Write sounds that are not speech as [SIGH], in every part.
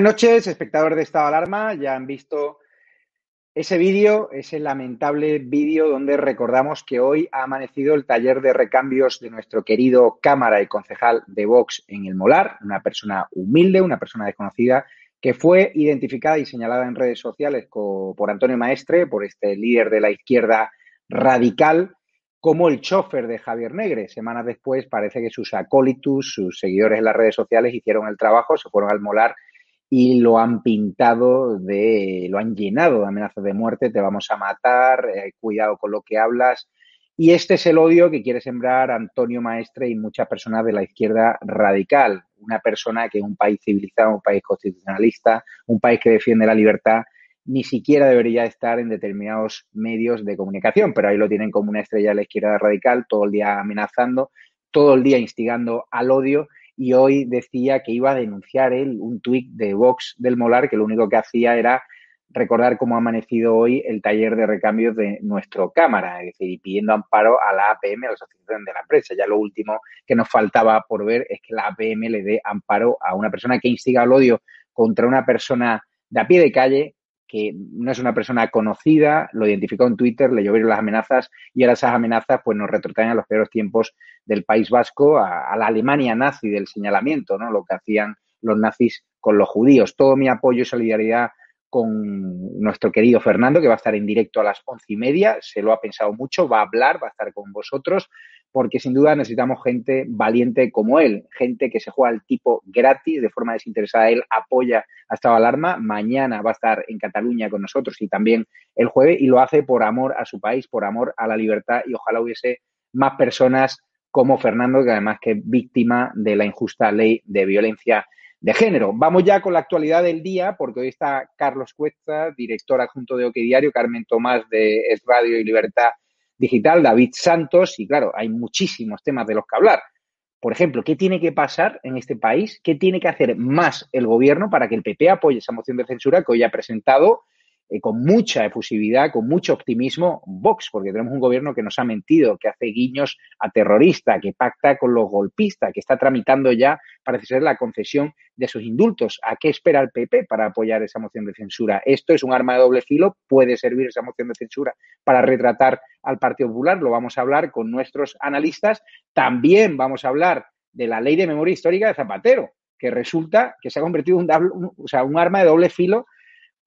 buenas noches, espectadores de Estado Alarma. Ya han visto ese vídeo, ese lamentable vídeo donde recordamos que hoy ha amanecido el taller de recambios de nuestro querido cámara y concejal de Vox en el Molar, una persona humilde, una persona desconocida, que fue identificada y señalada en redes sociales por Antonio Maestre, por este líder de la izquierda radical, como el chofer de Javier Negre. Semanas después parece que sus acólitos, sus seguidores en las redes sociales hicieron el trabajo, se fueron al Molar y lo han pintado de, lo han llenado de amenazas de muerte, te vamos a matar, eh, cuidado con lo que hablas. Y este es el odio que quiere sembrar Antonio Maestre y muchas personas de la izquierda radical. Una persona que en un país civilizado, un país constitucionalista, un país que defiende la libertad, ni siquiera debería estar en determinados medios de comunicación, pero ahí lo tienen como una estrella de la izquierda radical, todo el día amenazando, todo el día instigando al odio y hoy decía que iba a denunciar él un tuit de Vox del Molar que lo único que hacía era recordar cómo ha amanecido hoy el taller de recambios de nuestro Cámara, es decir, pidiendo amparo a la APM, a la Asociación de la Prensa. Ya lo último que nos faltaba por ver es que la APM le dé amparo a una persona que instiga el odio contra una persona de a pie de calle que no es una persona conocida, lo identificó en Twitter, le llovieron las amenazas y ahora esas amenazas pues nos retrotraen a los peores tiempos del País Vasco, a, la Alemania nazi del señalamiento, ¿no? Lo que hacían los nazis con los judíos. Todo mi apoyo y solidaridad con nuestro querido Fernando, que va a estar en directo a las once y media, se lo ha pensado mucho, va a hablar, va a estar con vosotros porque sin duda necesitamos gente valiente como él, gente que se juega al tipo gratis, de forma desinteresada. Él apoya a Estado Alarma, mañana va a estar en Cataluña con nosotros y también el jueves, y lo hace por amor a su país, por amor a la libertad, y ojalá hubiese más personas como Fernando, que además que es víctima de la injusta ley de violencia de género. Vamos ya con la actualidad del día, porque hoy está Carlos Cuesta, director adjunto de Oque Diario, Carmen Tomás de Es Radio y Libertad digital, David Santos, y claro, hay muchísimos temas de los que hablar. Por ejemplo, ¿qué tiene que pasar en este país? ¿Qué tiene que hacer más el gobierno para que el PP apoye esa moción de censura que hoy ha presentado eh, con mucha efusividad, con mucho optimismo, Vox, porque tenemos un gobierno que nos ha mentido, que hace guiños a terrorista, que pacta con los golpistas, que está tramitando ya, parece ser, la concesión de sus indultos. ¿A qué espera el PP para apoyar esa moción de censura? Esto es un arma de doble filo, puede servir esa moción de censura para retratar al Partido Popular, lo vamos a hablar con nuestros analistas. También vamos a hablar de la ley de memoria histórica de Zapatero, que resulta que se ha convertido en un, o sea, un arma de doble filo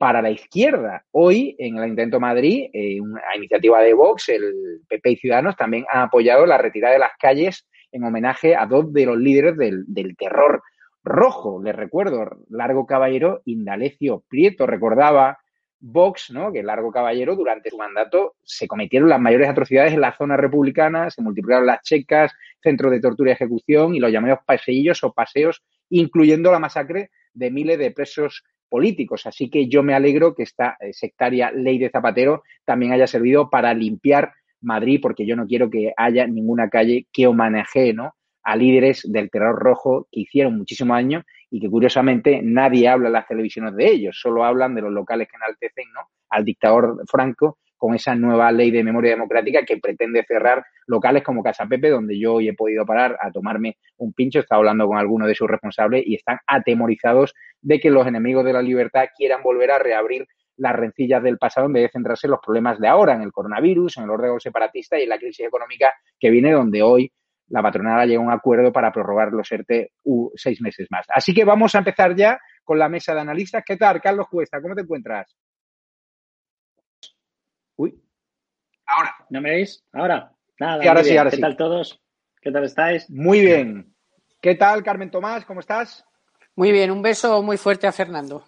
para la izquierda. Hoy, en el Intento Madrid, eh, una iniciativa de Vox, el PP y Ciudadanos también han apoyado la retirada de las calles en homenaje a dos de los líderes del, terror rojo. Les recuerdo, Largo Caballero, Indalecio Prieto, recordaba Vox, ¿no? que Largo Caballero durante su mandato se cometieron las mayores atrocidades en la zona republicana, se multiplicaron las checas, centros de tortura y ejecución y los llamados paseillos o paseos, incluyendo la masacre de miles de presos políticos. Así que yo me alegro que esta eh, sectaria ley de Zapatero también haya servido para limpiar Madrid, porque yo no quiero que haya ninguna calle que homenajee ¿no? a líderes del terror rojo que hicieron muchísimos años y que curiosamente nadie habla en las televisiones de ellos, solo hablan de los locales que enaltecen ¿no? al dictador Franco con esa nueva ley de memoria democrática que pretende cerrar locales como Casa Pepe, donde yo hoy he podido parar a tomarme un pincho, he estado hablando con algunos de sus responsables y están atemorizados de que los enemigos de la libertad quieran volver a reabrir las rencillas del pasado en vez centrarse en los problemas de ahora, en el coronavirus, en el orden separatista y en la crisis económica que viene, donde hoy la patronal llega a un acuerdo para prorrogar los ERTE seis meses más. Así que vamos a empezar ya con la mesa de analistas. ¿Qué tal, Carlos Cuesta? ¿Cómo te encuentras? Uy. Ahora. ¿No me veis? Ahora. Nada. ahora sí, ahora ¿Qué tal todos? ¿Qué tal estáis? Muy bien. ¿Qué tal, Carmen Tomás? ¿Cómo estás? Muy bien, un beso muy fuerte a Fernando.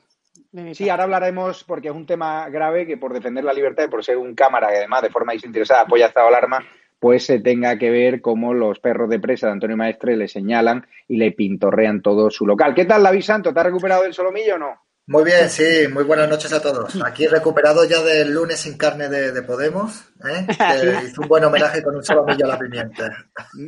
Sí, ahora hablaremos porque es un tema grave que por defender la libertad y por ser un cámara que además de forma desinteresada apoya estado alarma, pues se tenga que ver cómo los perros de presa de Antonio Maestre le señalan y le pintorrean todo su local. ¿Qué tal, David Santo? ¿Te has recuperado del solomillo o no? Muy bien, sí, muy buenas noches a todos. Aquí recuperado ya del lunes sin carne de, Podemos, ¿eh? que [LAUGHS] hizo un buen homenaje con un solomillo a la pimienta.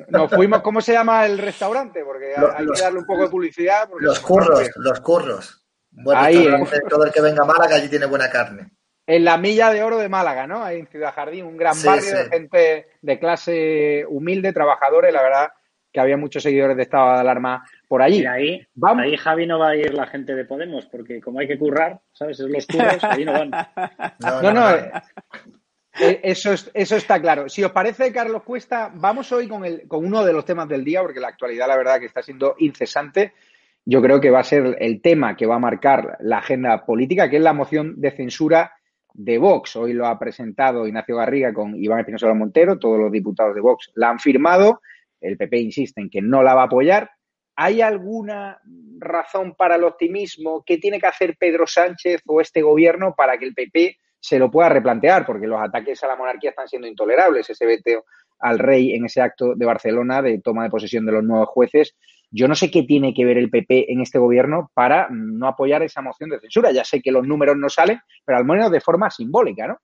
Nos fuimos, ¿cómo se llama el restaurante? Porque hay que darle un poco de publicidad. Los curros, los curros. Bueno, Ahí, todo el que venga a Málaga allí tiene buena carne. En la milla de oro de Málaga, ¿no? Ahí en Ciudad Jardín, un gran barrio de gente de clase humilde, trabajadora, y la verdad que había muchos seguidores de estado de alarma por allí. Ahí, ahí Javi no va a ir la gente de Podemos, porque como hay que currar, ¿sabes? Es los curros, ahí no van. [LAUGHS] No, no, eh, eso, eso está claro. Si os parece, Carlos Cuesta, vamos hoy con, el, con uno de los temas del día, porque la actualidad, la verdad, que está siendo incesante. Yo creo que va a ser el tema que va a marcar la agenda política, que es la moción de censura de Vox. Hoy lo ha presentado Ignacio Garriga con Iván Espinosa Montero, todos los diputados de Vox la han firmado. El PP insiste en que no la va a apoyar. ¿Hay alguna razón para el optimismo? ¿Qué tiene que hacer Pedro Sánchez o este gobierno para que el PP se lo pueda replantear? Porque los ataques a la monarquía están siendo intolerables. Ese veteo al rey en ese acto de Barcelona de toma de posesión de los nuevos jueces. Yo no sé qué tiene que ver el PP en este gobierno para no apoyar esa moción de censura. Ya sé que los números no salen, pero al menos de forma simbólica, ¿no?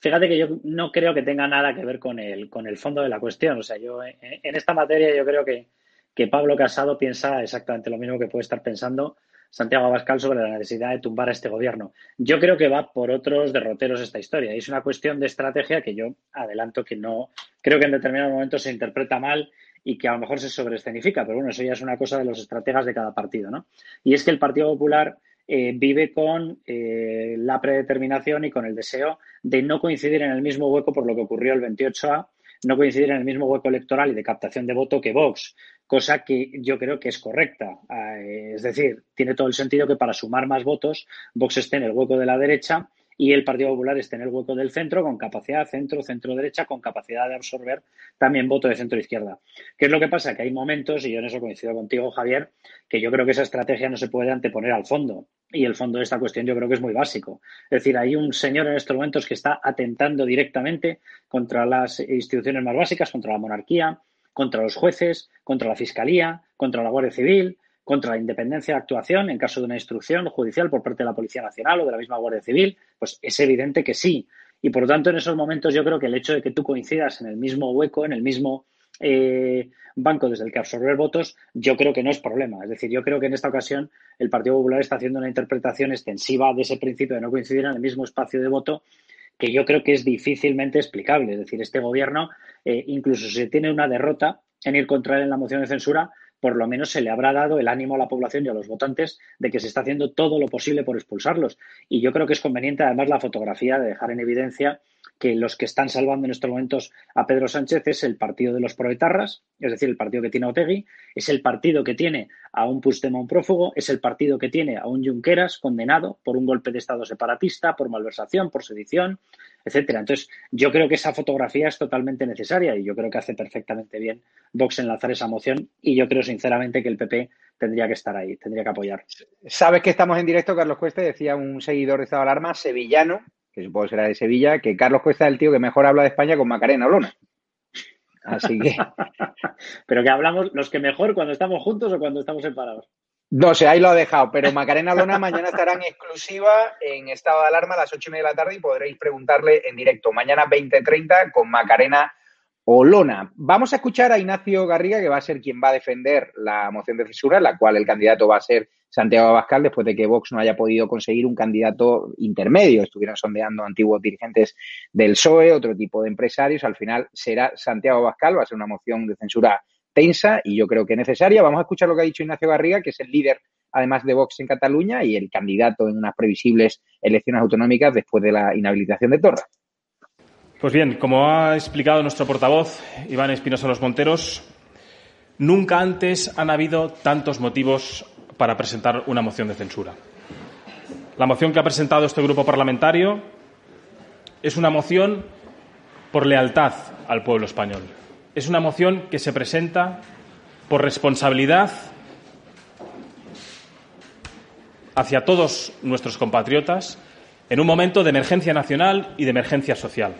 Fíjate que yo no creo que tenga nada que ver con el, con el fondo de la cuestión. O sea, yo en, esta materia yo creo que, que, Pablo Casado piensa exactamente lo mismo que puede estar pensando Santiago Abascal sobre la necesidad de tumbar a este gobierno. Yo creo que va por otros derroteros esta historia. Es una cuestión de estrategia que yo adelanto que no creo que en determinados momentos se interpreta mal y que a lo mejor se sobreescenifica, pero bueno, eso ya es una cosa de los estrategas de cada partido, ¿no? Y es que el Partido Popular eh, vive con eh, la predeterminación y con el deseo de no coincidir en el mismo hueco por lo que ocurrió el 28A, no coincidir en el mismo hueco electoral y de captación de voto que Vox, cosa que yo creo que es correcta. Eh, es decir, tiene todo el sentido que para sumar más votos, Vox esté en el hueco de la derecha y el Partido Popular esté en el hueco del centro con capacidad centro, centro derecha, con capacidad de absorber también voto de centro izquierda. ¿Qué es lo que pasa? Que hay momentos, y yo en eso coincido contigo, Javier, que yo creo que esa estrategia no se puede anteponer al fondo. Y el fondo de esta cuestión yo creo que es muy básico. Es decir, hay un señor en estos momentos que está atentando directamente contra las instituciones más básicas, contra la monarquía, contra los jueces, contra la Fiscalía, contra la Guardia Civil, contra la independencia de actuación en caso de una instrucción judicial por parte de la Policía Nacional o de la misma Guardia Civil, pues es evidente que sí. Y por lo tanto, en esos momentos yo creo que el hecho de que tú coincidas en el mismo hueco, en el mismo eh, banco desde el que absorber votos, yo creo que no es problema. Es decir, yo creo que en esta ocasión el Partido Popular está haciendo una interpretación extensiva de ese principio de no coincidir en el mismo espacio de voto que yo creo que es difícilmente explicable. Es decir, este gobierno, eh, incluso si tiene una derrota en ir contra él en la moción de censura, por lo menos se le habrá dado el ánimo a la población y a los votantes de que se está haciendo todo lo posible por expulsarlos. Y yo creo que es conveniente, además, la fotografía de dejar en evidencia que los que están salvando en estos momentos a Pedro Sánchez es el partido de los proetarras, es decir, el partido que tiene a Otegui, es el partido que tiene a un Puigdemont prófugo, es el partido que tiene a un Junqueras condenado por un golpe de Estado separatista, por malversación, por sedición, etcétera. Entonces, yo creo que esa fotografía es totalmente necesaria y yo creo que hace perfectamente bien Vox enlazar esa moción y yo creo sinceramente que el PP tendría que estar ahí, tendría que apoyar. Sabes que estamos en directo, Carlos Cueste, decía un seguidor de Estado de Alarma, sevillano, que supongo será de Sevilla, que Carlos Cuesta es el tío que mejor habla de España con Macarena Olona. Así que. [LAUGHS] pero que hablamos los que mejor cuando estamos juntos o cuando estamos separados. No sé, ahí lo ha dejado, pero Macarena Olona mañana estará en exclusiva en estado de alarma a las ocho y media de la tarde y podréis preguntarle en directo. Mañana 20.30 con Macarena Olona. Vamos a escuchar a Ignacio Garriga, que va a ser quien va a defender la moción de censura, en la cual el candidato va a ser Santiago Abascal, después de que Vox no haya podido conseguir un candidato intermedio. Estuvieron sondeando antiguos dirigentes del PSOE, otro tipo de empresarios. Al final será Santiago Abascal, va a ser una moción de censura tensa y yo creo que necesaria. Vamos a escuchar lo que ha dicho Ignacio Garriga, que es el líder además de Vox en Cataluña y el candidato en unas previsibles elecciones autonómicas después de la inhabilitación de Torra. Pues bien, como ha explicado nuestro portavoz, Iván Espinosa Los Monteros, nunca antes han habido tantos motivos para presentar una moción de censura. La moción que ha presentado este grupo parlamentario es una moción por lealtad al pueblo español. Es una moción que se presenta por responsabilidad hacia todos nuestros compatriotas en un momento de emergencia nacional y de emergencia social.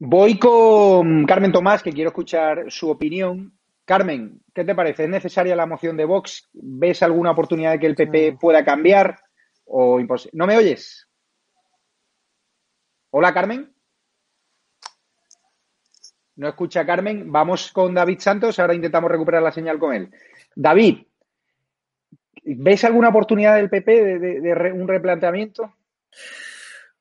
Voy con Carmen Tomás, que quiero escuchar su opinión. Carmen, ¿qué te parece? ¿Es necesaria la moción de Vox? ¿Ves alguna oportunidad de que el PP pueda cambiar? ¿O ¿No me oyes? Hola, Carmen. No escucha Carmen. Vamos con David Santos. Ahora intentamos recuperar la señal con él. David, ¿ves alguna oportunidad del PP de un replanteamiento?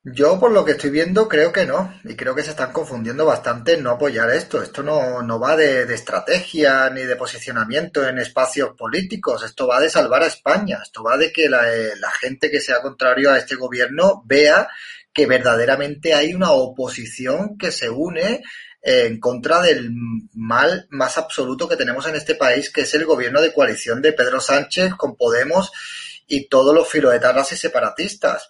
Yo, por lo que estoy viendo, creo que no. Y creo que se están confundiendo bastante en no apoyar esto. Esto no, no va de, estrategia ni de posicionamiento en espacios políticos. Esto va de salvar a España. Esto va de que la, eh, la gente que sea contrario a este gobierno vea que verdaderamente hay una oposición que se une en contra del mal más absoluto que tenemos en este país, que es el gobierno de coalición de Pedro Sánchez con Podemos y todos los filoetarras y separatistas.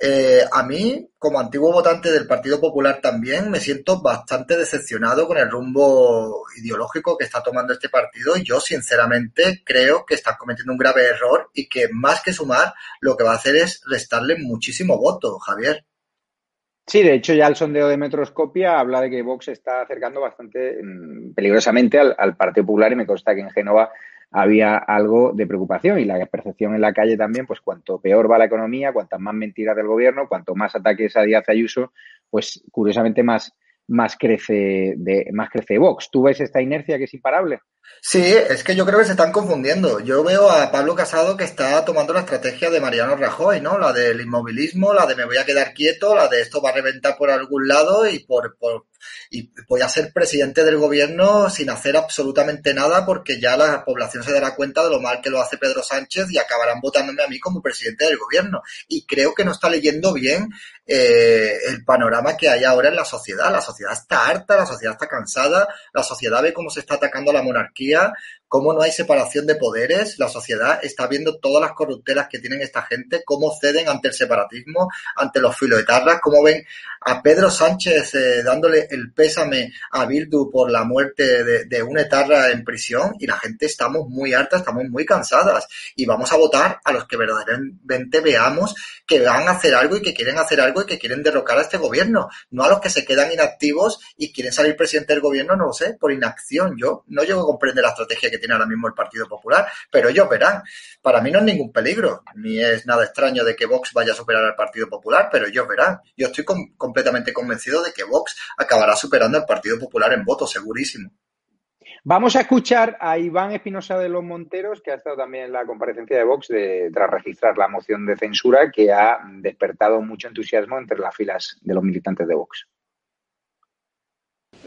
Eh, a mí, como antiguo votante del Partido Popular también, me siento bastante decepcionado con el rumbo ideológico que está tomando este partido y yo sinceramente creo que están cometiendo un grave error y que más que sumar, lo que va a hacer es restarle muchísimo voto, Javier. Sí, de hecho ya el sondeo de Metroscopia habla de que Vox está acercando bastante mmm, peligrosamente al, al, Partido Popular y me consta que en Génova había algo de preocupación y la percepción en la calle también, pues cuanto peor va la economía, cuantas más mentiras del gobierno, cuanto más ataques a Díaz Ayuso, pues curiosamente más, más crece de, más crece Vox. ¿Tú ves esta inercia que es imparable? Sí, es que yo creo que se están confundiendo. Yo veo a Pablo Casado que está tomando la estrategia de Mariano Rajoy, ¿no? La del inmovilismo, la de me voy a quedar quieto, la de esto va a reventar por algún lado y por, por y voy a ser presidente del gobierno sin hacer absolutamente nada porque ya la población se dará cuenta de lo mal que lo hace Pedro Sánchez y acabarán votándome a mí como presidente del gobierno. Y creo que no está leyendo bien eh, el panorama que hay ahora en la sociedad. La sociedad está harta, la sociedad está cansada, la sociedad ve cómo se está atacando a la monarquía, cómo no hay separación de poderes, la sociedad está viendo todas las corruptelas que tienen esta gente, cómo ceden ante el separatismo, ante los filoetarras, cómo ven a Pedro Sánchez eh, dándole el pésame a Bildu por la muerte de, de, un etarra en prisión y la gente estamos muy hartas, estamos muy cansadas y vamos a votar a los que verdaderamente veamos que van a hacer algo y que quieren hacer algo y que quieren derrocar a este gobierno, no a los que se quedan inactivos y quieren salir presidente del gobierno, no lo sé, por inacción. Yo no llego a comprender la estrategia que tiene ahora mismo el Partido Popular, pero ellos verán. Para mí no es ningún peligro, ni es nada extraño de que Vox vaya a superar al Partido Popular, pero ellos verán. Yo estoy completamente convencido de que Vox acabará superando al Partido Popular en voto, segurísimo. Vamos a escuchar a Iván Espinosa de los Monteros, que ha estado también en la comparecencia de Vox tras registrar la moción de censura, que ha despertado mucho entusiasmo entre las filas de los militantes de Vox.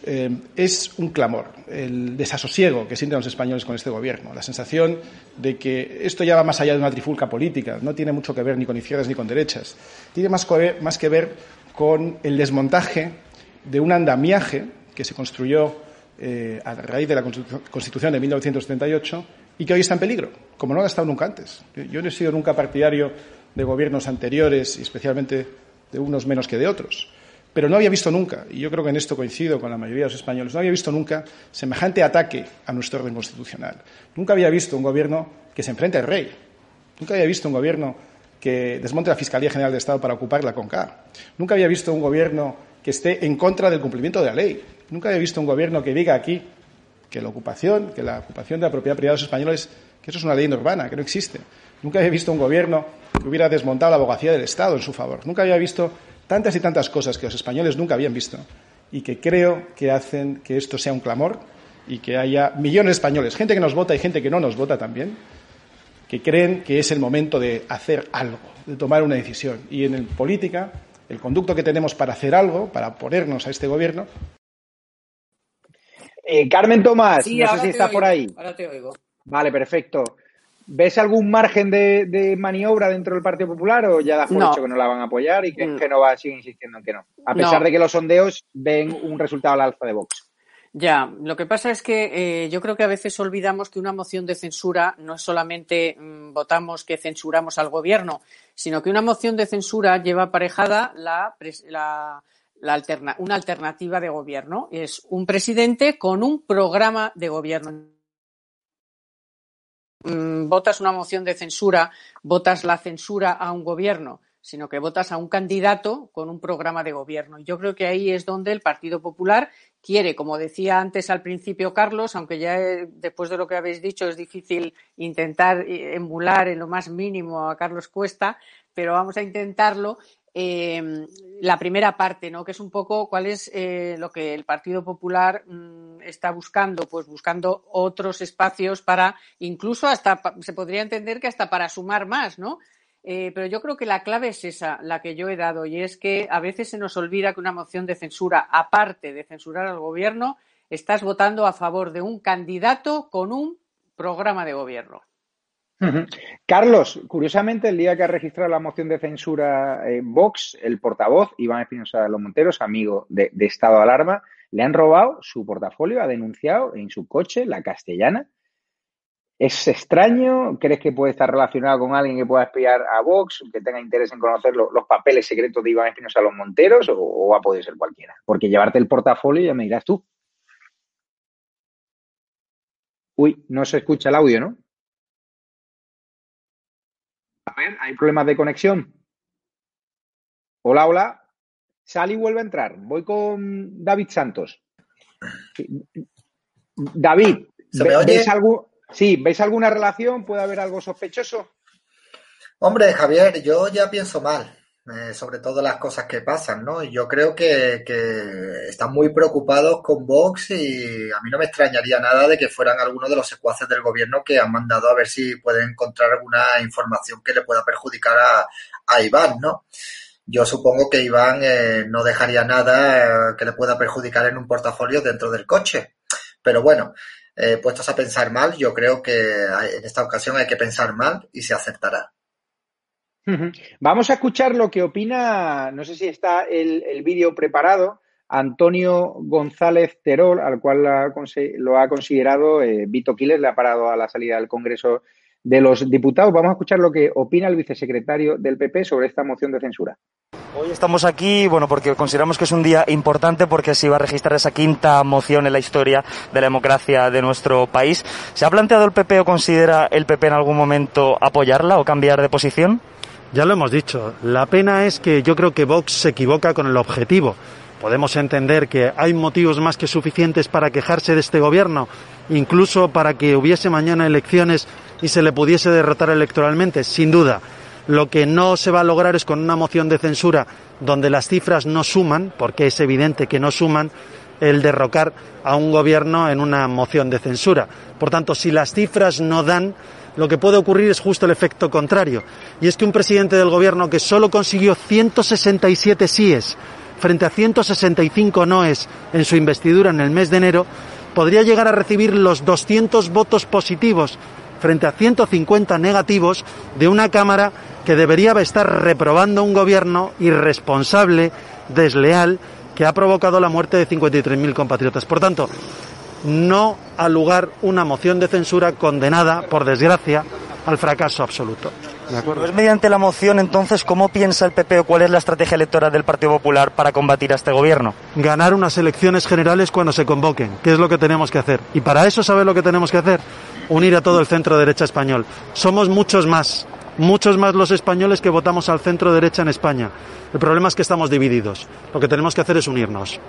Eh, es un clamor, el desasosiego que sienten los españoles con este gobierno, la sensación de que esto ya va más allá de una trifulca política, no tiene mucho que ver ni con izquierdas ni con derechas, tiene más que ver, con el desmontaje de un andamiaje que se construyó eh, a raíz de la Constitución de 1978 y que hoy está en peligro, como no ha estado nunca antes. Yo no he sido nunca partidario de gobiernos anteriores y especialmente de unos menos que de otros. Pero no había visto nunca, y yo creo que en esto coincido con la mayoría de los españoles, no había visto nunca semejante ataque a nuestro orden constitucional. Nunca había visto un gobierno que se enfrente al rey. Nunca había visto un gobierno que desmonte la Fiscalía General de Estado para ocupar la CONCA. Nunca había visto un gobierno que esté en contra del cumplimiento de la ley. Nunca había visto un gobierno que diga aquí que la ocupación, que la ocupación de la propiedad privada de los españoles, que eso es una ley urbana, que no existe. Nunca había visto un gobierno que hubiera desmontado la abogacía del Estado en su favor. Nunca había visto tantas y tantas cosas que los españoles nunca habían visto y que creo que hacen que esto sea un clamor y que haya millones de españoles, gente que nos vota y gente que no nos vota también, que creen que es el momento de hacer algo, de tomar una decisión. Y en política, el conducto que tenemos para hacer algo, para oponernos a este gobierno. Eh, Carmen Tomás, Sí, no sé si está oigo, por ahí. Ahora te oigo. Vale, perfecto. ¿Ves algún margen de, de maniobra dentro del Partido Popular o ya das por No. hecho que no la van a apoyar y que Mm. Génova sigue insistiendo en que no? A No. pesar de que los sondeos ven un resultado al alza de Vox. Ya, lo que pasa es que eh, yo creo que a veces olvidamos que una moción de censura no es solamente mm, votamos que censuramos al gobierno, sino que una moción de censura lleva aparejada la, la- la alterna- una alternativa de gobierno. Es un presidente con un programa de gobierno. Mm, votas una moción de censura, votas la censura a un gobierno, sino que votas a un candidato con un programa de gobierno. Y Yo creo que ahí es donde el Partido Popular quiere, como decía antes al principio Carlos, aunque ya eh, después de lo que habéis dicho es difícil intentar eh, emular en lo más mínimo a Carlos Cuesta, pero vamos a intentarlo. Eh, la primera parte, ¿no? Que es un poco cuál es eh, lo que el Partido Popular mm, está buscando, pues buscando otros espacios para, incluso hasta se podría entender que hasta para sumar más, ¿no? eh, pero yo creo que la clave es esa, la que yo he dado, y es que a veces se nos olvida que una moción de censura, aparte de censurar al gobierno, estás votando a favor de un candidato con un programa de gobierno. Carlos, curiosamente, el día que ha registrado la moción de censura en Vox, el portavoz, Iván Espinosa de los Monteros, amigo de, Estado de Alarma, le han robado su portafolio, ha denunciado en su coche, la castellana. ¿Es extraño? ¿Crees que puede estar relacionado con alguien que pueda espiar a Vox, que tenga interés en conocer los papeles secretos de Iván Espinosa de los Monteros, o, o ha podido ser cualquiera? Porque llevarte el portafolio ya me dirás tú. Uy, no se escucha el audio, ¿no? Ver, ¿hay problemas de conexión? Hola, hola. Sal y vuelve a entrar. Voy con David Santos. David, ¿ves algo? Sí, ¿veis alguna relación? ¿Puede haber algo sospechoso? Hombre, Javier, yo ya pienso mal. Eh, sobre todo las cosas que pasan, ¿no? Yo creo que, están muy preocupados con Vox y a mí no me extrañaría nada de que fueran algunos de los secuaces del gobierno que han mandado a ver si pueden encontrar alguna información que le pueda perjudicar a, Iván, ¿no? Yo supongo que Iván eh, no dejaría nada eh, que le pueda perjudicar en un portafolio dentro del coche. Pero bueno, puestos a pensar mal, yo creo que en esta ocasión hay que pensar mal y se acertará. Vamos a escuchar lo que opina, no sé si está el, vídeo preparado, Antonio González Terol, al cual lo ha considerado eh, Vito Quiles, le ha parado a la salida del Congreso de los Diputados. Vamos a escuchar lo que opina el vicesecretario del PP sobre esta moción de censura. Hoy estamos aquí, bueno, porque consideramos que es un día importante porque se iba a registrar esa quinta moción en la historia de la democracia de nuestro país. ¿Se ha planteado el PP o considera el PP en algún momento apoyarla o cambiar de posición? Ya lo hemos dicho, la pena es que yo creo que Vox se equivoca con el objetivo. Podemos entender que hay motivos más que suficientes para quejarse de este gobierno, incluso para que hubiese mañana elecciones y se le pudiese derrotar electoralmente, sin duda. Lo que no se va a lograr es con una moción de censura donde las cifras no suman, porque es evidente que no suman, el derrocar a un gobierno en una moción de censura. Por tanto, si las cifras no dan, lo que puede ocurrir es justo el efecto contrario. Y es que un presidente del gobierno que solo consiguió 167 síes frente a 165 noes en su investidura en el mes de enero, podría llegar a recibir los 200 votos positivos frente a 150 negativos de una Cámara que debería estar reprobando un gobierno irresponsable, desleal, que ha provocado la muerte de 53.000 compatriotas. Por tanto, no ha lugar una moción de censura condenada, por desgracia, al fracaso absoluto. ¿De acuerdo? Pues mediante la moción, entonces, ¿cómo piensa el PP o cuál es la estrategia electoral del Partido Popular para combatir a este gobierno? Ganar unas elecciones generales cuando se convoquen, que es lo que tenemos que hacer. Y para eso, ¿sabe lo que tenemos que hacer? Unir a todo el centro derecha español. Somos muchos más, muchos más los españoles que votamos al centro derecha en España. El problema es que estamos divididos. Lo que tenemos que hacer es unirnos.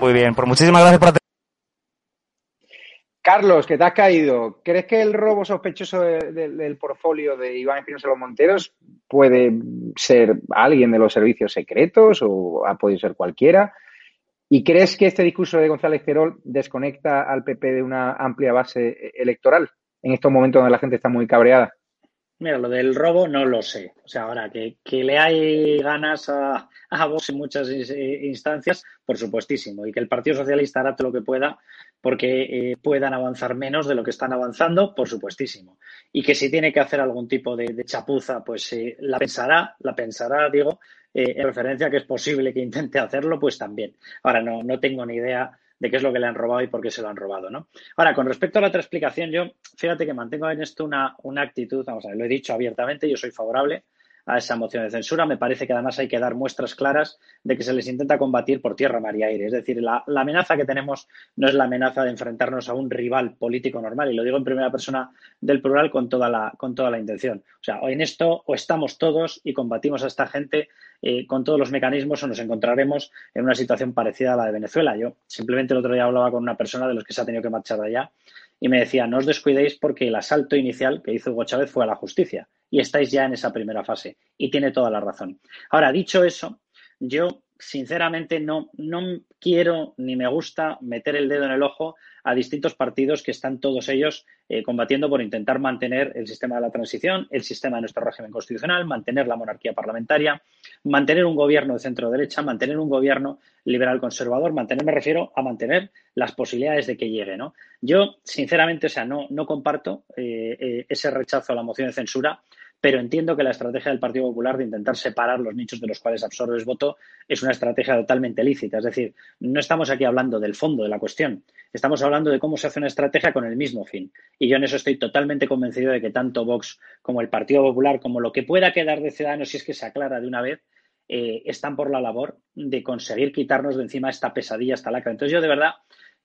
Muy bien, por muchísimas gracias por Carlos, que te has caído. ¿Crees que el robo sospechoso del portfolio de Iván Espinosa Los Monteros puede ser alguien de los servicios secretos o ha podido ser cualquiera? ¿Y crees que este discurso de González Querol desconecta al PP de una amplia base electoral en estos momentos donde la gente está muy cabreada? Mira, lo del robo no lo sé. O sea, ahora que, le hay ganas a, a vos en muchas instancias, por supuestísimo. Y que el Partido Socialista hará todo lo que pueda porque eh, puedan avanzar menos de lo que están avanzando, por supuestísimo. Y que si tiene que hacer algún tipo de, chapuza, pues eh, la pensará, la pensará, digo, eh, en referencia a que es posible que intente hacerlo, pues también. Ahora no, no tengo ni idea de qué es lo que le han robado y por qué se lo han robado, ¿no? Ahora, con respecto a la otra explicación, yo, fíjate que mantengo en esto una, una actitud, vamos a ver, lo he dicho abiertamente, yo soy favorable a esa moción de censura. Me parece que además hay que dar muestras claras de que se les intenta combatir por tierra, mar y aire. Es decir, la, amenaza que tenemos no es la amenaza de enfrentarnos a un rival político normal, y lo digo en primera persona del plural con toda la, con toda la intención. O sea, en esto o estamos todos y combatimos a esta gente eh, con todos los mecanismos o nos encontraremos en una situación parecida a la de Venezuela. Yo simplemente el otro día hablaba con una persona de los que se ha tenido que marchar de allá y me decía, no os descuidéis porque el asalto inicial que hizo Hugo Chávez fue a la justicia y estáis ya en esa primera fase. Y tiene toda la razón. Ahora, dicho eso, yo sinceramente no, no quiero ni me gusta meter el dedo en el ojo a distintos partidos que están todos ellos eh, combatiendo por intentar mantener el sistema de la transición, el sistema de nuestro régimen constitucional, mantener la monarquía parlamentaria, mantener un gobierno de centro derecha, mantener un gobierno liberal conservador, mantener, me refiero a mantener las posibilidades de que llegue, ¿no? Yo, sinceramente, o sea, no, no comparto eh, eh, ese rechazo a la moción de censura pero entiendo que la estrategia del Partido Popular de intentar separar los nichos de los cuales absorbes voto es una estrategia totalmente lícita. Es decir, no estamos aquí hablando del fondo de la cuestión, estamos hablando de cómo se hace una estrategia con el mismo fin. Y yo en eso estoy totalmente convencido de que tanto Vox como el Partido Popular, como lo que pueda quedar de Ciudadanos, si es que se aclara de una vez, eh, están por la labor de conseguir quitarnos de encima esta pesadilla, esta lacra. Entonces yo de verdad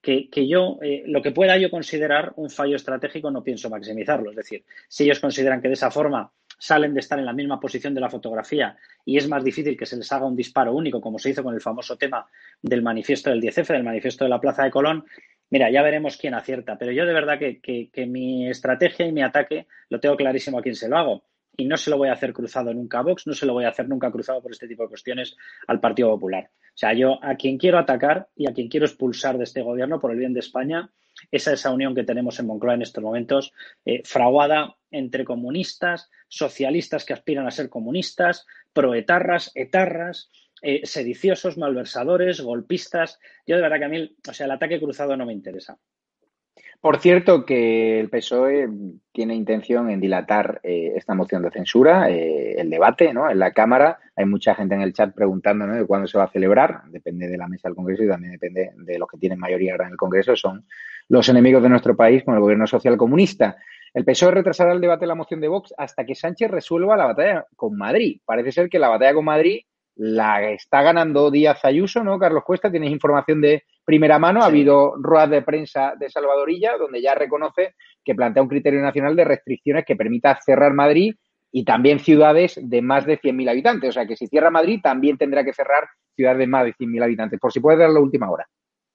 que, yo, eh, lo que pueda yo considerar un fallo estratégico, no pienso maximizarlo. Es decir, si ellos consideran que de esa forma salen de estar en la misma posición de la fotografía y es más difícil que se les haga un disparo único, como se hizo con el famoso tema del manifiesto del 10F, del manifiesto de la Plaza de Colón. Mira, ya veremos quién acierta, pero yo de verdad que, que mi estrategia y mi ataque lo tengo clarísimo a quién se lo hago y no se lo voy a hacer cruzado nunca a Vox, no se lo voy a hacer nunca cruzado por este tipo de cuestiones al Partido Popular. O sea, yo a quien quiero atacar y a quien quiero expulsar de este gobierno por el bien de España esa unión que tenemos en Moncloa en estos momentos, eh, fraguada entre comunistas, socialistas que aspiran a ser comunistas, proetarras, etarras, eh, sediciosos, malversadores, golpistas. Yo de verdad que a mí, o sea, el ataque cruzado no me interesa. Por cierto, que el PSOE tiene intención en dilatar eh, esta moción de censura, el debate ¿no? en la Cámara. Hay mucha gente en el chat preguntando de cuándo se va a celebrar. Depende de la mesa del Congreso y también depende de los que tienen mayoría ahora en el Congreso. Son los enemigos de nuestro país con el gobierno social comunista. El PSOE retrasará el debate de la moción de Vox hasta que Sánchez resuelva la batalla con Madrid. Parece ser que la batalla con Madrid la está ganando Díaz Ayuso, ¿no? Carlos Cuesta, tienes información de primera mano. Ha habido ruedas de prensa de Salvadorilla donde ya reconoce que plantea un criterio nacional de restricciones que permita cerrar Madrid y también ciudades de más de 100.000 habitantes. O sea que si cierra Madrid, también tendrá que cerrar ciudades de más de 100.000 habitantes. Por si puedes dar la última hora.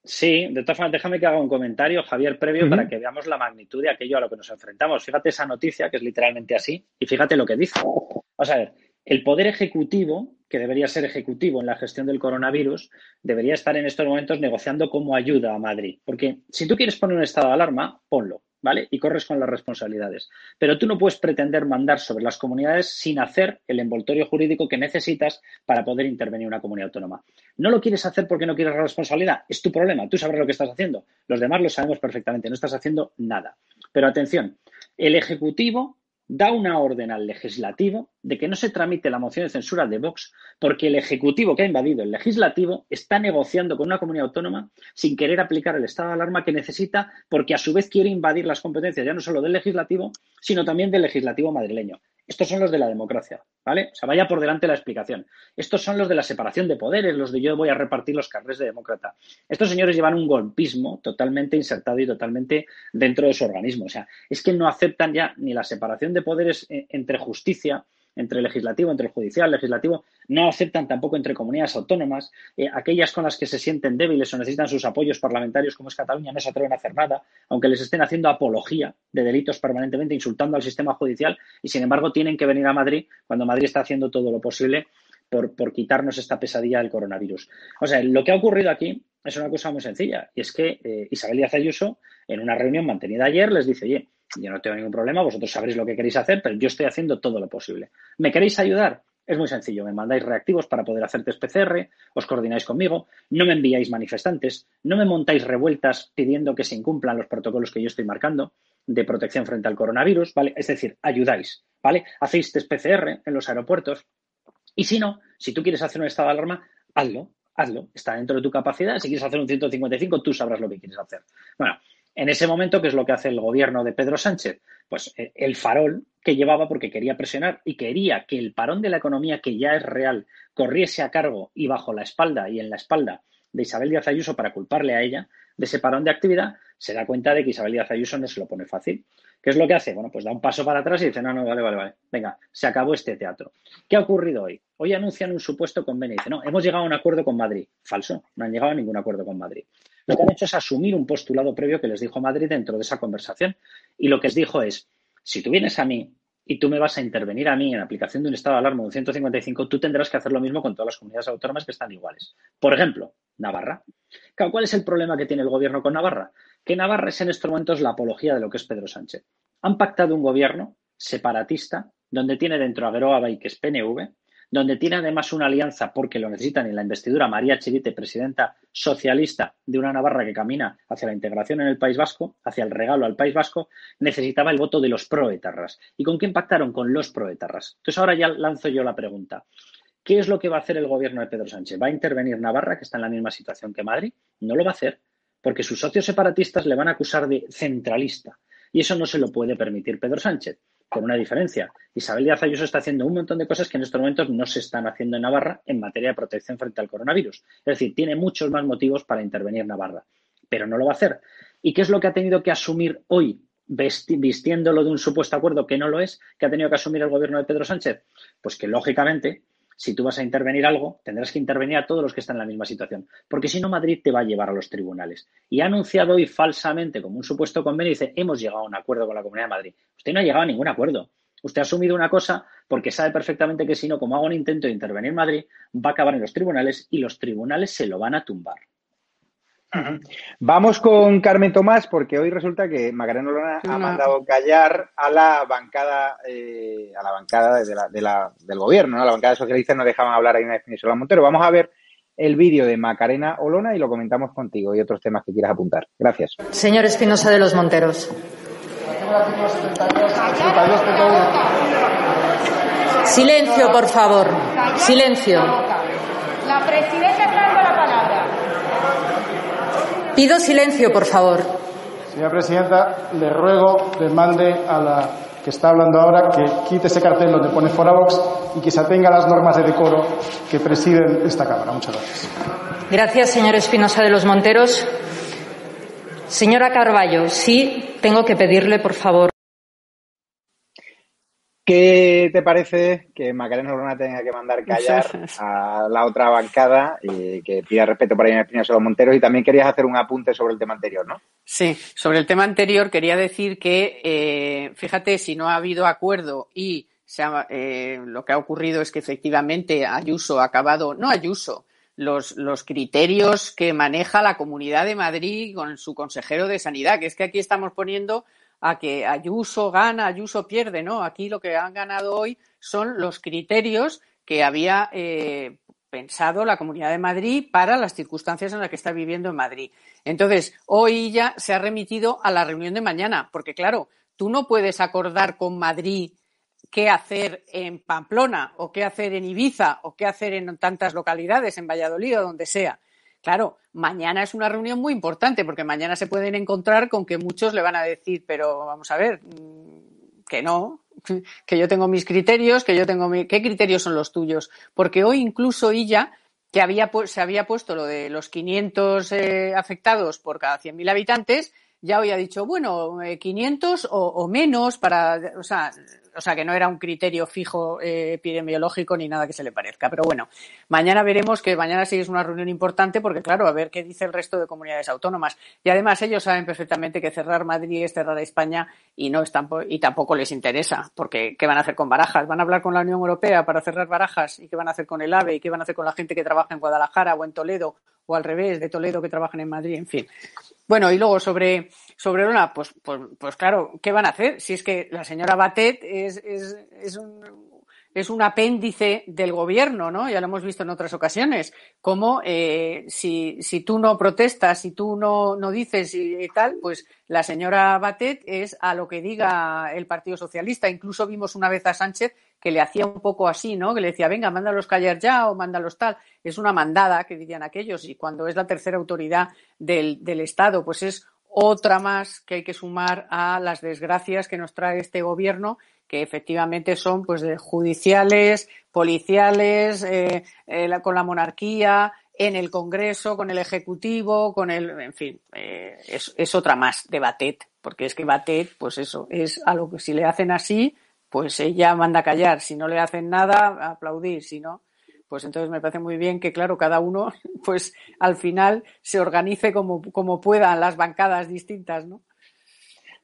Sí, de todas formas, déjame que haga un comentario, Javier, previo, para que veamos la magnitud de aquello a lo que nos enfrentamos. Fíjate esa noticia, que es literalmente así, y fíjate lo que dice. Vamos a ver, el poder ejecutivo, que debería ser ejecutivo en la gestión del coronavirus, debería estar en estos momentos negociando cómo ayuda a Madrid. Porque si tú quieres poner un estado de alarma, ponlo. ¿vale? Y corres con las responsabilidades. Pero tú no puedes pretender mandar sobre las comunidades sin hacer el envoltorio jurídico que necesitas para poder intervenir una comunidad autónoma. No lo quieres hacer porque no quieres la responsabilidad, es tu problema, tú sabrás lo que estás haciendo. Los demás lo sabemos perfectamente, no estás haciendo nada. Pero atención, el Ejecutivo da una orden al legislativo de que no se tramite la moción de censura de Vox porque el Ejecutivo que ha invadido el legislativo está negociando con una comunidad autónoma sin querer aplicar el estado de alarma que necesita porque a su vez quiere invadir las competencias ya no solo del legislativo, sino también del legislativo madrileño. Estos son los de la democracia, ¿vale? O sea, vaya por delante la explicación. Estos son los de la separación de poderes, los de yo voy a repartir los carnes de demócrata. Estos señores llevan un golpismo totalmente insertado y totalmente dentro de su organismo. O sea, es que no aceptan ya ni la separación de poderes eh, entre justicia entre legislativo, entre el judicial, legislativo, no aceptan tampoco entre comunidades autónomas, eh, aquellas con las que se sienten débiles o necesitan sus apoyos parlamentarios, como es Cataluña, no se atreven a hacer nada, aunque les estén haciendo apología de delitos permanentemente, insultando al sistema judicial, y sin embargo tienen que venir a Madrid cuando Madrid está haciendo todo lo posible por, quitarnos esta pesadilla del coronavirus. O sea, lo que ha ocurrido aquí es una cosa muy sencilla, y es que eh, Isabel Díaz Ayuso, en una reunión mantenida ayer, les dice, oye, yo no tengo ningún problema, vosotros sabréis lo que queréis hacer, pero yo estoy haciendo todo lo posible. ¿Me queréis ayudar? Es muy sencillo, me mandáis reactivos para poder hacer test PCR, os coordináis conmigo, no me enviáis manifestantes, no me montáis revueltas pidiendo que se incumplan los protocolos que yo estoy marcando de protección frente al coronavirus, ¿vale? Es decir, ayudáis, ¿vale? Hacéis test PCR en los aeropuertos y si no, si tú quieres hacer un estado de alarma, hazlo, hazlo, está dentro de tu capacidad, si quieres hacer un 155, tú sabrás lo que quieres hacer. Bueno, en ese momento, ¿qué es lo que hace el gobierno de Pedro Sánchez? Pues eh, el farol que llevaba porque quería presionar y quería que el parón de la economía, que ya es real, corriese a cargo y bajo la espalda y en la espalda de Isabel Díaz Ayuso para culparle a ella de ese parón de actividad, se da cuenta de que Isabel Díaz Ayuso no se lo pone fácil. ¿Qué es lo que hace? Bueno, pues da un paso para atrás y dice, no, no, vale, vale, vale, venga, se acabó este teatro. ¿Qué ha ocurrido hoy? Hoy anuncian un supuesto convenio y dice, no, hemos llegado a un acuerdo con Madrid. Falso, no han llegado a ningún acuerdo con Madrid. Lo que han hecho es asumir un postulado previo que les dijo Madrid dentro de esa conversación. Y lo que les dijo es, si tú vienes a mí y tú me vas a intervenir a mí en aplicación de un estado de alarma de un 155, tú tendrás que hacer lo mismo con todas las comunidades autónomas que están iguales. Por ejemplo, Navarra. ¿Cuál es el problema que tiene el gobierno con Navarra? Que Navarra es en estos momentos la apología de lo que es Pedro Sánchez. Han pactado un gobierno separatista donde tiene dentro a Geroa que es PNV, donde tiene además una alianza porque lo necesitan en la investidura María Chivite, presidenta socialista de una Navarra que camina hacia la integración en el País Vasco, hacia el regalo al País Vasco, necesitaba el voto de los proetarras. ¿Y con quién pactaron? Con los proetarras. Entonces ahora ya lanzo yo la pregunta. ¿Qué es lo que va a hacer el gobierno de Pedro Sánchez? ¿Va a intervenir Navarra, que está en la misma situación que Madrid? No lo va a hacer, porque sus socios separatistas le van a acusar de centralista. Y eso no se lo puede permitir Pedro Sánchez con una diferencia. Isabel Díaz Ayuso está haciendo un montón de cosas que en estos momentos no se están haciendo en Navarra en materia de protección frente al coronavirus. Es decir, tiene muchos más motivos para intervenir Navarra, pero no lo va a hacer. ¿Y qué es lo que ha tenido que asumir hoy, vistiéndolo de un supuesto acuerdo que no lo es, que ha tenido que asumir el gobierno de Pedro Sánchez? Pues que, lógicamente, si tú vas a intervenir algo, tendrás que intervenir a todos los que están en la misma situación, porque si no, Madrid te va a llevar a los tribunales. Y ha anunciado hoy falsamente, como un supuesto convenio, dice, hemos llegado a un acuerdo con la Comunidad de Madrid. Usted no ha llegado a ningún acuerdo. Usted ha asumido una cosa porque sabe perfectamente que si no, como hago un intento de intervenir en Madrid, va a acabar en los tribunales y los tribunales se lo van a tumbar. Vamos con Carmen Tomás, porque hoy resulta que Macarena Olona ha mandado callar a la bancada, eh, a la bancada del gobierno, a la bancada socialista no dejaban hablar ahí una definición a Montero. Vamos a ver el vídeo de Macarena Olona y lo comentamos contigo y otros temas que quieras apuntar. Gracias. Señor Espinosa de los Monteros. Silencio, por favor. Silencio. La presidenta la Pido silencio, por favor. Señora presidenta, le ruego que mande a la que está hablando ahora que quite ese cartel donde pone Forabox y que se atenga a las normas de decoro que presiden esta Cámara. Muchas gracias. Gracias, señor Espinosa de los Monteros. Señora Carballo, sí tengo que pedirle, por favor. ¿Qué te parece que Macarena Olona tenga que mandar callar [LAUGHS] a la otra bancada y que pida respeto para Inés Espinosa los Monteros? Y también querías hacer un apunte sobre el tema anterior, ¿no? Sí, sobre el tema anterior quería decir que, eh, fíjate, si no ha habido acuerdo y eh, lo que ha ocurrido es que efectivamente Ayuso ha acabado, no Ayuso, los, los criterios que maneja la Comunidad de Madrid con su consejero de Sanidad, que es que aquí estamos poniendo a que Ayuso gana, Ayuso pierde, ¿no? Aquí lo que han ganado hoy son los criterios que había eh, pensado la Comunidad de Madrid para las circunstancias en las que está viviendo en Madrid. Entonces, hoy ya se ha remitido a la reunión de mañana, porque claro, tú no puedes acordar con Madrid qué hacer en Pamplona o qué hacer en Ibiza o qué hacer en tantas localidades, en Valladolid o donde sea. Claro, mañana es una reunión muy importante porque mañana se pueden encontrar con que muchos le van a decir, pero vamos a ver, mm, que no, [LAUGHS] que yo tengo mis criterios, que yo tengo mi... ¿Qué criterios son los tuyos? Porque hoy incluso ella, que había, se había puesto lo de los 500 eh, afectados por cada 100.000 habitantes, ya hoy ha dicho, bueno, 500 eh, o, o, menos para, o sea, o sea, que no era un criterio fijo eh, epidemiológico ni nada que se le parezca. Pero bueno, mañana veremos que mañana sí es una reunión importante porque, claro, a ver qué dice el resto de comunidades autónomas. Y además ellos saben perfectamente que cerrar Madrid es cerrar España y, no están, y tampoco les interesa, porque ¿qué van a hacer con Barajas? ¿Van a hablar con la Unión Europea para cerrar Barajas? ¿Y qué van a hacer con el AVE? ¿Y qué van a hacer con la gente que trabaja en Guadalajara o en Toledo? O al revés, de Toledo que trabajan en Madrid, en fin. Bueno, y luego sobre, sobre Luna, pues, pues, pues claro, ¿qué van a hacer? Si es que la señora Batet es, es, es un, es un apéndice del gobierno, ¿no? Ya lo hemos visto en otras ocasiones. Como eh, si, si tú no protestas, si tú no, no dices y, tal, pues la señora Batet es a lo que diga el Partido Socialista. Incluso vimos una vez a Sánchez que le hacía un poco así, ¿no? Que le decía, venga, mándalos callar ya o mándalos tal. Es una mandada, que dirían aquellos, y cuando es la tercera autoridad del, del Estado, pues es otra más que hay que sumar a las desgracias que nos trae este gobierno, que efectivamente son pues de judiciales, policiales, eh, eh, con la monarquía, en el Congreso, con el Ejecutivo, con el, en fin, eh, es, es, otra más de Batet, porque es que Batet, pues eso, es algo que si le hacen así, pues ella manda a callar. Si no le hacen nada, aplaudir. Si no, pues entonces me parece muy bien que, claro, cada uno, [LAUGHS] pues al final se organice como, como puedan las bancadas distintas, ¿no?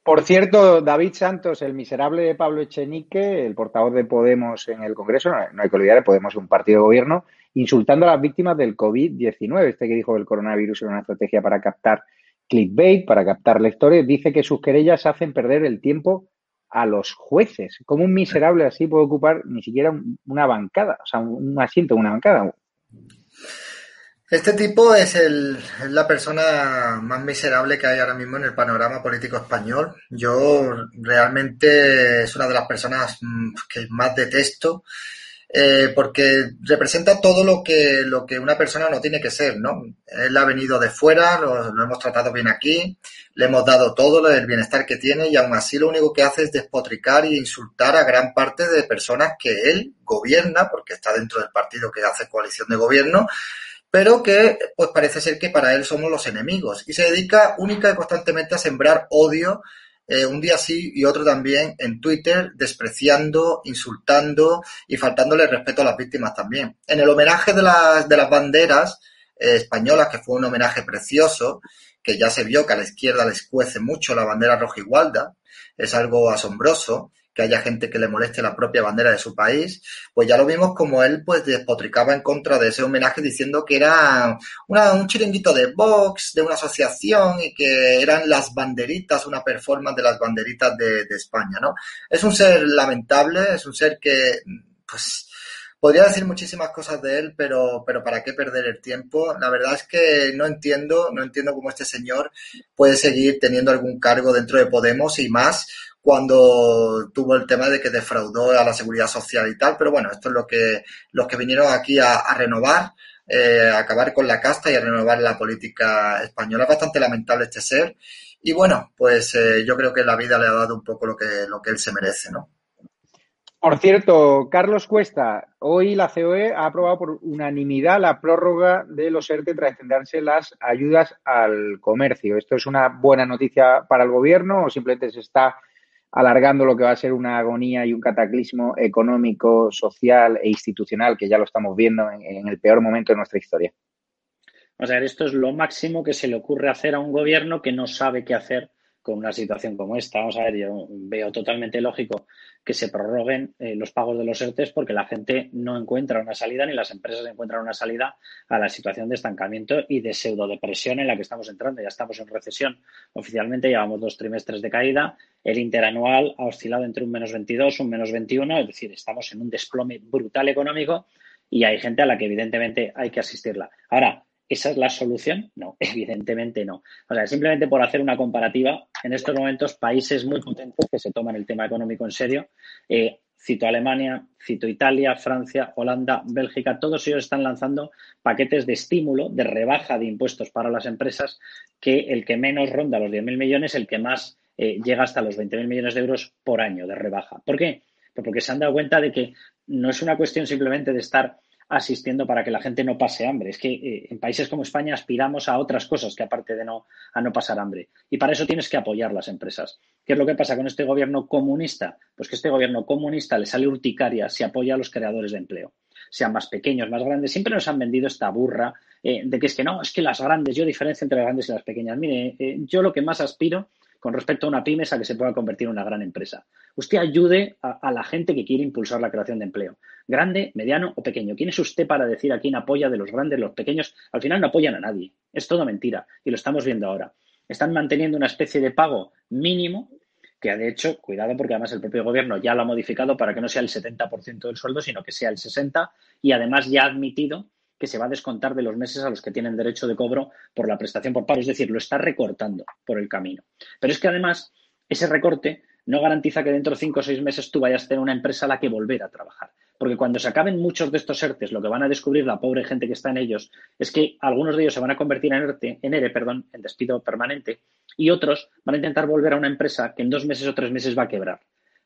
Por cierto, David Santos, el miserable de Pablo Echenique, el portavoz de Podemos en el Congreso, no hay que olvidar, Podemos es un partido de gobierno, insultando a las víctimas del COVID-19. Este que dijo que el coronavirus era una estrategia para captar clickbait, para captar lectores, dice que sus querellas hacen perder el tiempo a los jueces. ¿Cómo un miserable así puede ocupar ni siquiera una bancada, o sea, un asiento en una bancada? Este tipo es el, la persona más miserable que hay ahora mismo en el panorama político español. Yo realmente es una de las personas mm, que más detesto eh, porque representa todo lo que, lo que una persona no tiene que ser, ¿no? Él ha venido de fuera, lo, hemos tratado bien aquí, le hemos dado todo el bienestar que tiene y aún así lo único que hace es despotricar e insultar a gran parte de personas que él gobierna, porque está dentro del partido que hace coalición de gobierno, pero que pues parece ser que para él somos los enemigos y se dedica única y constantemente a sembrar odio eh, un día sí y otro también en Twitter, despreciando, insultando y faltándole respeto a las víctimas también. En el homenaje de las, de las banderas eh, españolas, que fue un homenaje precioso, que ya se vio que a la izquierda les cuece mucho la bandera roja igualda, es algo asombroso, que haya gente que le moleste la propia bandera de su país, pues ya lo vimos como él pues despotricaba en contra de ese homenaje diciendo que era un chiringuito de Vox, de una asociación y que eran las banderitas, una performance de las banderitas de, de España, ¿no? Es un ser lamentable, es un ser que pues podría decir muchísimas cosas de él, pero, pero ¿para qué perder el tiempo? La verdad es que no entiendo, no entiendo cómo este señor puede seguir teniendo algún cargo dentro de Podemos y más cuando tuvo el tema de que defraudó a la seguridad social y tal, pero bueno, esto es lo que los que vinieron aquí a, renovar, eh, a acabar con la casta y a renovar la política española. Es bastante lamentable este ser y bueno, pues eh, yo creo que la vida le ha dado un poco lo que, lo que él se merece, ¿no? Por cierto, Carlos Cuesta, hoy la COE ha aprobado por unanimidad la prórroga de los ERTE tras extenderse las ayudas al comercio. ¿Esto es una buena noticia para el gobierno o simplemente se está alargando lo que va a ser una agonía y un cataclismo económico, social e institucional que ya lo estamos viendo en, el peor momento de nuestra historia. O sea, esto es lo máximo que se le ocurre hacer a un gobierno que no sabe qué hacer con una situación como esta. Vamos a ver, yo veo totalmente lógico que se prorroguen eh, los pagos de los ERTES porque la gente no encuentra una salida ni las empresas encuentran una salida a la situación de estancamiento y de pseudodepresión en la que estamos entrando. Ya estamos en recesión oficialmente, llevamos dos trimestres de caída. El interanual ha oscilado entre un menos 22, un menos 21, es decir, estamos en un desplome brutal económico y hay gente a la que evidentemente hay que asistirla. Ahora, ¿Esa es la solución? No, [LAUGHS] evidentemente no. O sea, simplemente por hacer una comparativa, en estos momentos países muy potentes que se toman el tema económico en serio, eh, cito Alemania, cito Italia, Francia, Holanda, Bélgica, todos ellos están lanzando paquetes de estímulo, de rebaja de impuestos para las empresas, que el que menos ronda los 10.000 millones, el que más eh, llega hasta los 20.000 millones de euros por año de rebaja. ¿Por qué? Pues porque se han dado cuenta de que no es una cuestión simplemente de estar asistiendo para que la gente no pase hambre. Es que eh, en países como España aspiramos a otras cosas que aparte de no, a no pasar hambre. Y para eso tienes que apoyar las empresas. ¿Qué es lo que pasa con este gobierno comunista? Pues que este gobierno comunista le sale urticaria si apoya a los creadores de empleo. Sean más pequeños, más grandes. Siempre nos han vendido esta burra eh, de que es que no, es que las grandes, yo diferencio entre las grandes y las pequeñas. Mire, eh, yo lo que más aspiro con respecto a una pyme es a que se pueda convertir en una gran empresa. Usted ayude a, la gente que quiere impulsar la creación de empleo. Grande, mediano o pequeño. ¿Quién es usted para decir a quién apoya de los grandes, los pequeños? Al final no apoyan a nadie. Es todo mentira. Y lo estamos viendo ahora. Están manteniendo una especie de pago mínimo que de hecho, cuidado porque además el propio gobierno ya lo ha modificado para que no sea el 70% del sueldo, sino que sea el 60% y además ya ha admitido que se va a descontar de los meses a los que tienen derecho de cobro por la prestación por paro. Es decir, lo está recortando por el camino. Pero es que además ese recorte no garantiza que dentro de cinco o seis meses tú vayas a tener una empresa a la que volver a trabajar. Porque cuando se acaben muchos de estos ERTES, lo que van a descubrir la pobre gente que está en ellos es que algunos de ellos se van a convertir en ERTE, en ERE, perdón, en despido permanente, y otros van a intentar volver a una empresa que en dos meses o tres meses va a quebrar.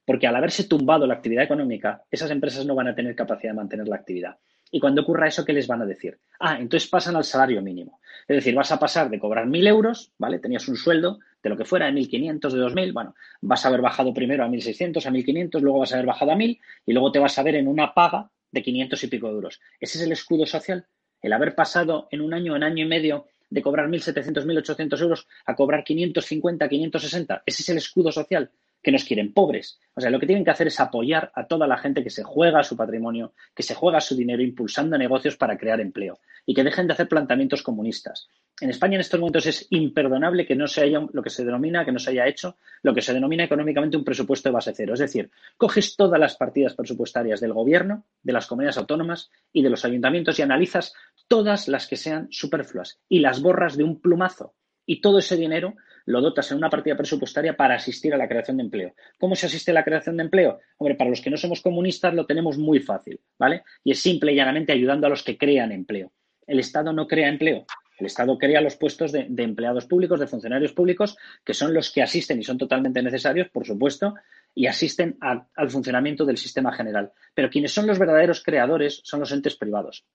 Porque al haberse tumbado la actividad económica, esas empresas no van a tener capacidad de mantener la actividad. Y cuando ocurra eso, ¿qué les van a decir? Ah, entonces pasan al salario mínimo. Es decir, vas a pasar de cobrar 1.000 euros, ¿vale? Tenías un sueldo de lo que fuera, de 1.500, de 2.000, bueno, vas a haber bajado primero a 1.600, a 1.500, luego vas a haber bajado a 1.000 y luego te vas a ver en una paga de 500 y pico euros. ¿Ese es el escudo social? El haber pasado en un año, en año y medio de cobrar 1.700, 1.800 euros a cobrar 550, 560. Ese es el escudo social que nos quieren pobres. O sea, lo que tienen que hacer es apoyar a toda la gente que se juega su patrimonio, que se juega su dinero impulsando negocios para crear empleo y que dejen de hacer planteamientos comunistas. En España en estos momentos es imperdonable que no se haya lo que se denomina, que no se haya hecho lo que se denomina económicamente un presupuesto de base cero. Es decir, coges todas las partidas presupuestarias del gobierno, de las comunidades autónomas y de los ayuntamientos y analizas todas las que sean superfluas y las borras de un plumazo. Y todo ese dinero lo dotas en una partida presupuestaria para asistir a la creación de empleo. ¿Cómo se asiste a la creación de empleo? Hombre, para los que no somos comunistas lo tenemos muy fácil, ¿vale? Y es simple y llanamente ayudando a los que crean empleo. El Estado no crea empleo. El Estado crea los puestos de, empleados públicos, de funcionarios públicos, que son los que asisten y son totalmente necesarios, por supuesto, y asisten al funcionamiento del sistema general. Pero quienes son los verdaderos creadores son los entes privados.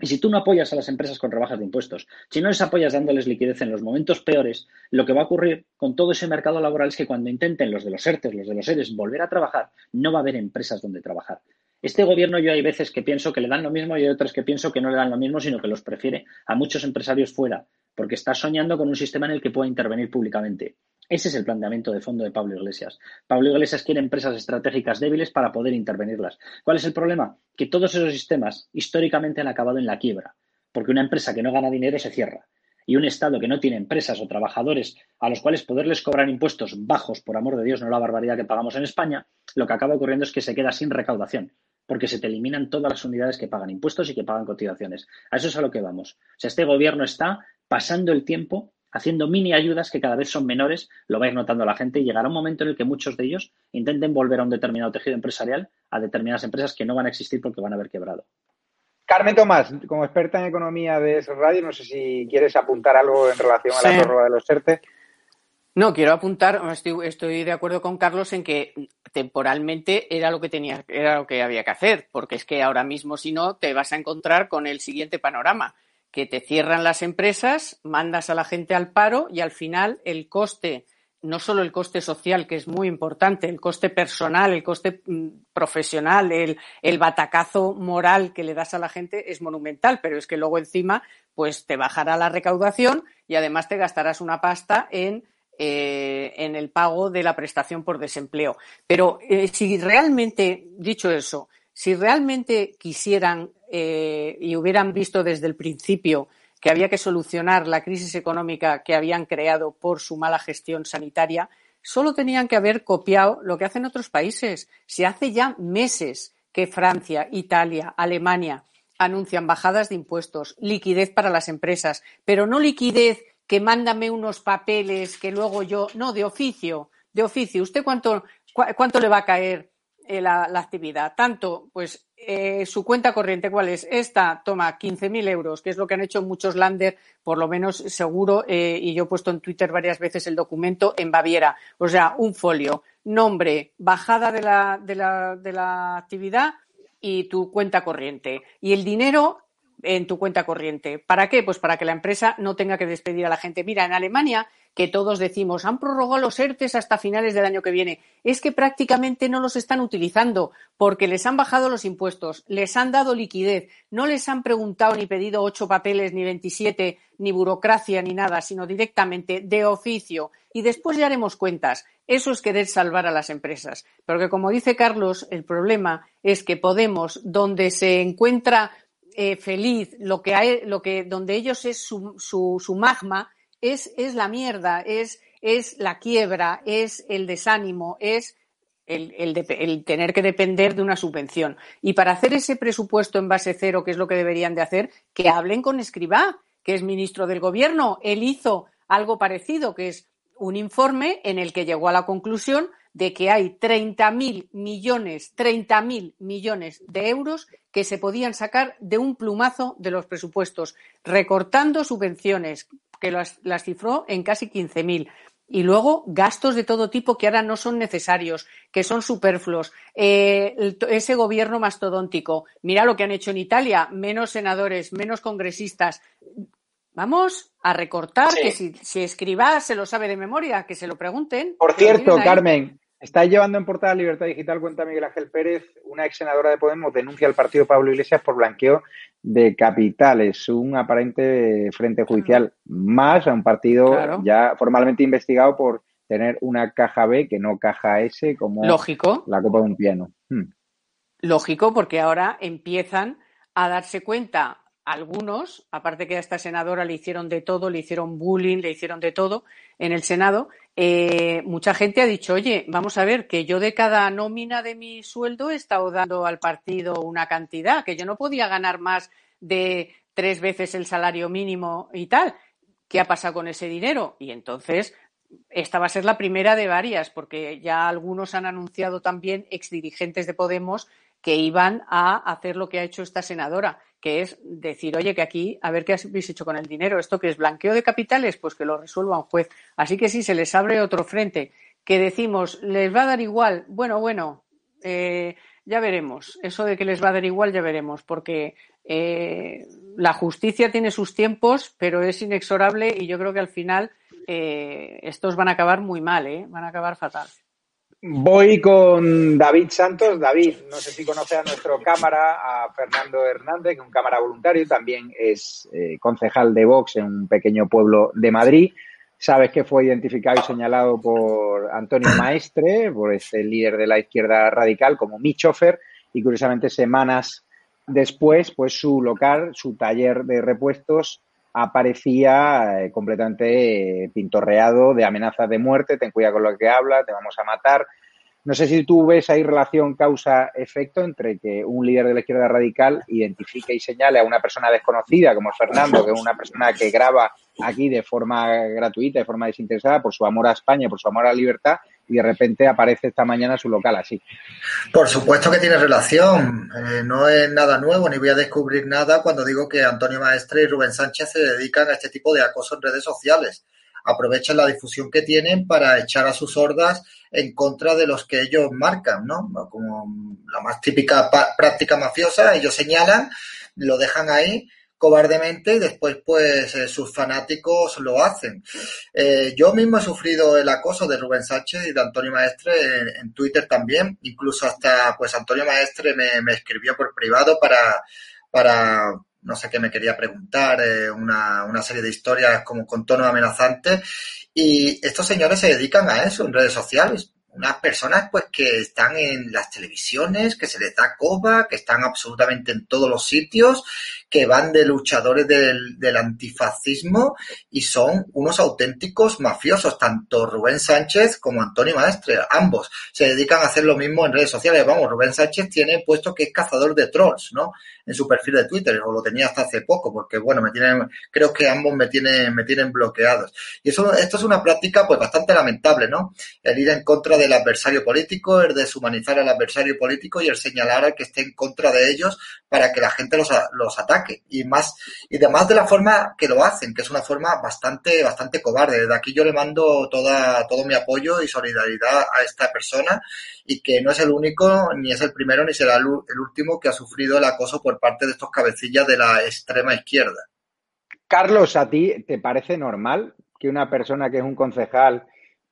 Y si tú no apoyas a las empresas con rebajas de impuestos, si no les apoyas dándoles liquidez en los momentos peores, lo que va a ocurrir con todo ese mercado laboral es que cuando intenten los de los ERTES, los de los ERES volver a trabajar, no va a haber empresas donde trabajar. Este gobierno yo hay veces que pienso que le dan lo mismo y hay otras que pienso que no le dan lo mismo, sino que los prefiere a muchos empresarios fuera, porque está soñando con un sistema en el que pueda intervenir públicamente. Ese es el planteamiento de fondo de Pablo Iglesias. Pablo Iglesias quiere empresas estratégicas débiles para poder intervenirlas. ¿Cuál es el problema? Que todos esos sistemas históricamente han acabado en la quiebra, porque una empresa que no gana dinero se cierra. Y un Estado que no tiene empresas o trabajadores a los cuales poderles cobrar impuestos bajos, por amor de Dios, no la barbaridad que pagamos en España, lo que acaba ocurriendo es que se queda sin recaudación, porque se te eliminan todas las unidades que pagan impuestos y que pagan cotizaciones. A eso es a lo que vamos. O sea, este gobierno está pasando el tiempo haciendo mini ayudas que cada vez son menores, lo vais notando la gente, y llegará un momento en el que muchos de ellos intenten volver a un determinado tejido empresarial, a determinadas empresas que no van a existir porque van a haber quebrado. Carmen Tomás, como experta en economía de Radio, no sé si quieres apuntar algo en relación a la prórroga de los ERTE. No, quiero apuntar, estoy, de acuerdo con Carlos en que temporalmente era lo que tenía, era lo que había que hacer, porque es que ahora mismo si no te vas a encontrar con el siguiente panorama que te cierran las empresas, mandas a la gente al paro y al final el coste, no solo el coste social, que es muy importante, el coste personal, el coste mm, profesional, el, el batacazo moral que le das a la gente es monumental, pero es que luego encima pues te bajará la recaudación y además te gastarás una pasta en eh, en el pago de la prestación por desempleo. Pero eh, si realmente, dicho eso, si realmente quisieran eh, y hubieran visto desde el principio que había que solucionar la crisis económica que habían creado por su mala gestión sanitaria, solo tenían que haber copiado lo que hacen otros países. Se hace ya meses que Francia, Italia, Alemania anuncian bajadas de impuestos, liquidez para las empresas, pero no liquidez que mándame unos papeles que luego yo, no, de oficio, de oficio. ¿Usted cuánto, cuánto le va a caer eh, la, actividad. Tanto, pues, eh, su cuenta corriente, ¿cuál es? Esta toma 15.000 euros, que es lo que han hecho muchos lander, por lo menos seguro, eh, y yo he puesto en Twitter varias veces el documento en Baviera. O sea, un folio, nombre, bajada de la, de la, de la actividad y tu cuenta corriente. Y el dinero en tu cuenta corriente. ¿Para qué? Pues para que la empresa no tenga que despedir a la gente. Mira, en Alemania que todos decimos, han prorrogado los ERTES hasta finales del año que viene. Es que prácticamente no los están utilizando porque les han bajado los impuestos, les han dado liquidez, no les han preguntado ni pedido ocho papeles, ni veintisiete, ni burocracia, ni nada, sino directamente de oficio. Y después ya haremos cuentas. Eso es querer salvar a las empresas. Pero que, como dice Carlos, el problema es que Podemos, donde se encuentra eh, feliz, lo que, hay, lo que donde ellos es su, su, su magma, es, es la mierda, es, es la quiebra, es el desánimo, es el, el, tener que depender de una subvención. Y para hacer ese presupuesto en base cero, que es lo que deberían de hacer, que hablen con Escribá, que es ministro del Gobierno. Él hizo algo parecido, que es un informe en el que llegó a la conclusión de que hay 30.000 millones, 30.000 millones de euros que se podían sacar de un plumazo de los presupuestos, recortando subvenciones, que las, cifró en casi 15.000. Y luego gastos de todo tipo que ahora no son necesarios, que son superfluos. Eh, ese gobierno mastodóntico. Mira lo que han hecho en Italia. Menos senadores, menos congresistas. Vamos a recortar, que si, si escriba se lo sabe de memoria, que se lo pregunten. Por cierto, Carmen, Está llevando en portada Libertad Digital, cuenta Miguel Ángel Pérez, una ex senadora de Podemos denuncia al partido Pablo Iglesias por blanqueo de capitales, un aparente frente judicial más a un partido ya formalmente investigado por tener una caja B que no caja S como Lógico. la copa de un piano. Hmm. Lógico, porque ahora empiezan a darse cuenta algunos, aparte que a esta senadora le hicieron de todo, le hicieron bullying, le hicieron de todo en el Senado, eh, mucha gente ha dicho, oye, vamos a ver, que yo de cada nómina de mi sueldo he estado dando al partido una cantidad, que yo no podía ganar más de tres veces el salario mínimo y tal. ¿Qué ha pasado con ese dinero? Y entonces esta va a ser la primera de varias, porque ya algunos han anunciado también exdirigentes de Podemos que iban a hacer lo que ha hecho esta senadora, que es decir, oye, que aquí, a ver qué habéis hecho con el dinero. Esto que es blanqueo de capitales, pues que lo resuelva un juez. Así que sí, se les abre otro frente. Que decimos, les va a dar igual. Bueno, bueno, eh, ya veremos. Eso de que les va a dar igual, ya veremos, porque eh, la justicia tiene sus tiempos, pero es inexorable y yo creo que al final eh, estos van a acabar muy mal, ¿eh? van a acabar fatal. Voy con David Santos. David, no sé si conoce a nuestro cámara, a Fernando Hernández, que es un cámara voluntario, también es eh, concejal de Vox en un pequeño pueblo de Madrid. Sabes que fue identificado y señalado por Antonio Maestre, por ese líder de la izquierda radical, como mi chofer, y curiosamente semanas después, pues su local, su taller de repuestos, aparecía eh, completamente eh, pintorreado de amenazas de muerte, ten cuidado con lo que habla, te vamos a matar. No sé si tú ves ahí relación causa-efecto entre que un líder de la izquierda radical identifique y señale a una persona desconocida como Fernando, que es una persona que graba aquí de forma gratuita, de forma desinteresada, por su amor a España, por su amor a la libertad, y de repente aparece esta mañana su local así. Por supuesto que tiene relación. Eh, no es nada nuevo, ni voy a descubrir nada cuando digo que Antonio Maestre y Rubén Sánchez se dedican a este tipo de acoso en redes sociales. Aprovechan la difusión que tienen para echar a sus hordas en contra de los que ellos marcan, ¿no? Como la más típica práctica mafiosa, ellos señalan, lo dejan ahí cobardemente y después pues eh, sus fanáticos lo hacen. Eh, yo mismo he sufrido el acoso de Rubén Sánchez y de Antonio Maestre en, Twitter también, incluso hasta pues Antonio Maestre me, escribió por privado para, para no sé qué me quería preguntar, eh, una, una serie de historias como con tono amenazante. Y estos señores se dedican a eso en redes sociales. Unas personas pues que están en las televisiones, que se les da coba, que están absolutamente en todos los sitios, que van de luchadores del, del antifascismo y son unos auténticos mafiosos, tanto Rubén Sánchez como Antonio Maestre, ambos se dedican a hacer lo mismo en redes sociales. Vamos, Rubén Sánchez tiene puesto que es cazador de trolls, ¿no? En su perfil de Twitter, o lo tenía hasta hace poco, porque bueno, me tienen, creo que ambos me tienen, me tienen bloqueados. Y eso, esto es una práctica pues bastante lamentable, ¿no? El ir en contra del adversario político, el deshumanizar al adversario político y el señalar al que esté en contra de ellos para que la gente los, los ataque. Y más, y además de la forma que lo hacen, que es una forma bastante, bastante cobarde. Desde aquí yo le mando toda, todo mi apoyo y solidaridad a esta persona y que no es el único, ni es el primero, ni será el, el último que ha sufrido el acoso por parte de estos cabecillas de la extrema izquierda. Carlos, ¿a ti te parece normal que una persona que es un concejal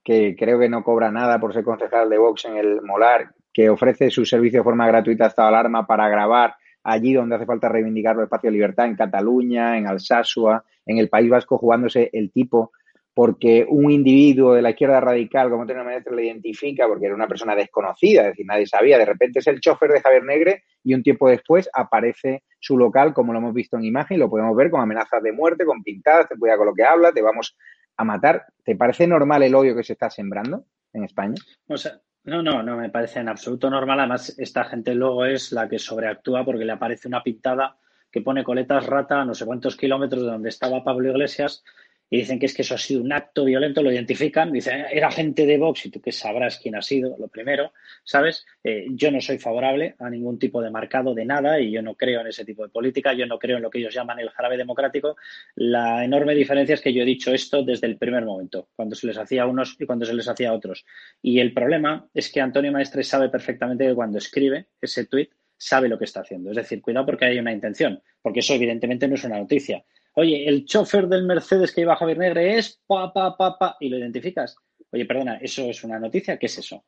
que creo que no cobra nada por ser concejal de Vox en el Molar, que ofrece su servicio de forma gratuita hasta alarma para grabar allí donde hace falta reivindicar los espacios de libertad, en Cataluña, en Alsasua, en el País Vasco, jugándose el tipo, porque un individuo de la izquierda radical, como Antonio Maestre, le identifica, porque era una persona desconocida, es decir, nadie sabía, de repente es el chofer de Javier Negre y un tiempo después aparece su local, como lo hemos visto en imagen, lo podemos ver con amenazas de muerte, con pintadas, te cuida con lo que habla, te vamos a matar. ¿Te parece normal el odio que se está sembrando en España? O sea, no, no, no me parece en absoluto normal. Además, esta gente luego es la que sobreactúa porque le aparece una pintada que pone coletas rata a no sé cuántos kilómetros de donde estaba Pablo Iglesias y dicen que es que eso ha sido un acto violento, lo identifican, dicen, era gente de Vox y tú que sabrás quién ha sido, lo primero, ¿sabes? Eh, yo no soy favorable a ningún tipo de marcado de nada y yo no creo en ese tipo de política, yo no creo en lo que ellos llaman el jarabe democrático. La enorme diferencia es que yo he dicho esto desde el primer momento, cuando se les hacía a unos y cuando se les hacía a otros. Y el problema es que Antonio Maestre sabe perfectamente que cuando escribe ese tuit, sabe lo que está haciendo. Es decir, cuidado porque hay una intención, porque eso evidentemente no es una noticia. Oye, el chofer del Mercedes que iba a Javier Negre es pa, pa, pa, pa, y lo identificas. Oye, perdona, ¿eso es una noticia? ¿Qué es eso?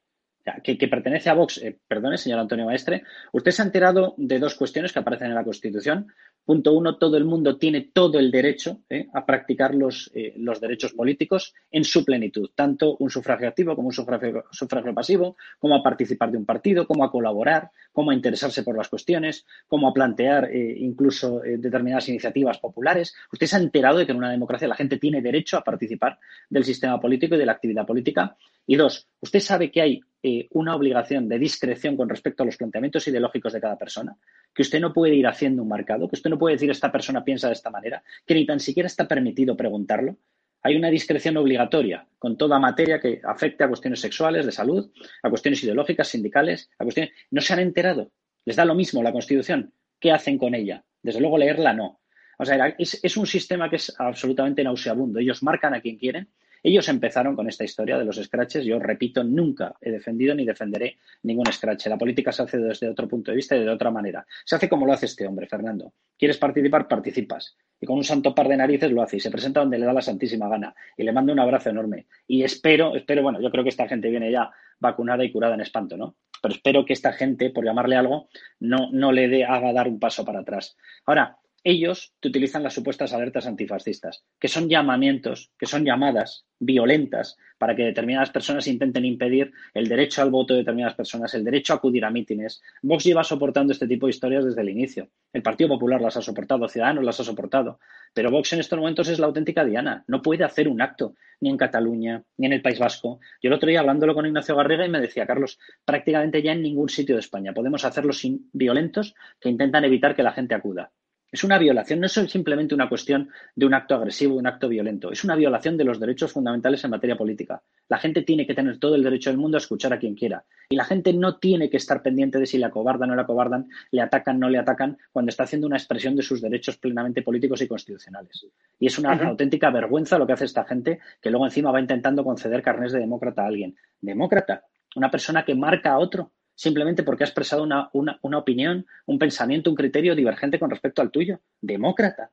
Que, pertenece a Vox, eh, perdone, señor Antonio Maestre, usted se ha enterado de dos cuestiones que aparecen en la Constitución. Punto uno, todo el mundo tiene todo el derecho eh, a practicar los, eh, los, derechos políticos en su plenitud, tanto un sufragio activo como un sufragio, sufragio, pasivo, como a participar de un partido, como a colaborar, como a interesarse por las cuestiones, como a plantear incluso determinadas iniciativas populares. Usted se ha enterado de que en una democracia la gente tiene derecho a participar del sistema político y de la actividad política. Y dos, usted sabe que hay eh, una obligación de discreción con respecto a los planteamientos ideológicos de cada persona, que usted no puede ir haciendo un marcado, que usted no puede decir esta persona piensa de esta manera, que ni tan siquiera está permitido preguntarlo. Hay una discreción obligatoria con toda materia que afecte a cuestiones sexuales, de salud, a cuestiones ideológicas, sindicales, a cuestiones. No se han enterado. Les da lo mismo la Constitución. ¿Qué hacen con ella? Desde luego leerla no. O sea, es, es un sistema que es absolutamente nauseabundo. Ellos marcan a quien quieren ellos empezaron con esta historia de los scratches. Yo repito, nunca he defendido ni defenderé ningún scratch. La política se hace desde otro punto de vista y de otra manera. Se hace como lo hace este hombre, Fernando. ¿Quieres participar? Participas. Y con un santo par de narices lo hace y se presenta donde le da la santísima gana. Y le mando un abrazo enorme. Y espero, espero, bueno, yo creo que esta gente viene ya vacunada y curada en espanto, ¿no? Pero espero que esta gente, por llamarle algo, no, no le dé, haga dar un paso para atrás. Ahora, ellos te utilizan las supuestas alertas antifascistas, que son llamamientos, que son llamadas violentas para que determinadas personas intenten impedir el derecho al voto de determinadas personas, el derecho a acudir a mítines. Vox lleva soportando este tipo de historias desde el inicio. El Partido Popular las ha soportado, Ciudadanos las ha soportado, pero Vox en estos momentos es la auténtica diana. No puede hacer un acto ni en Cataluña, ni en el País Vasco. Yo el otro día hablándolo con Ignacio Garriga y me decía, Carlos, prácticamente ya en ningún sitio de España podemos hacerlo sin violentos que intentan evitar que la gente acuda. Es una violación, no es simplemente una cuestión de un acto agresivo, un acto violento, es una violación de los derechos fundamentales en materia política. La gente tiene que tener todo el derecho del mundo a escuchar a quien quiera. Y la gente no tiene que estar pendiente de si le acobardan o le acobardan, le atacan o no le atacan, cuando está haciendo una expresión de sus derechos plenamente políticos y constitucionales. Y es una auténtica vergüenza lo que hace esta gente, que luego encima va intentando conceder carnes de demócrata a alguien. Demócrata, una persona que marca a otro simplemente porque ha expresado una, una, opinión, un pensamiento, un criterio divergente con respecto al tuyo. Demócrata.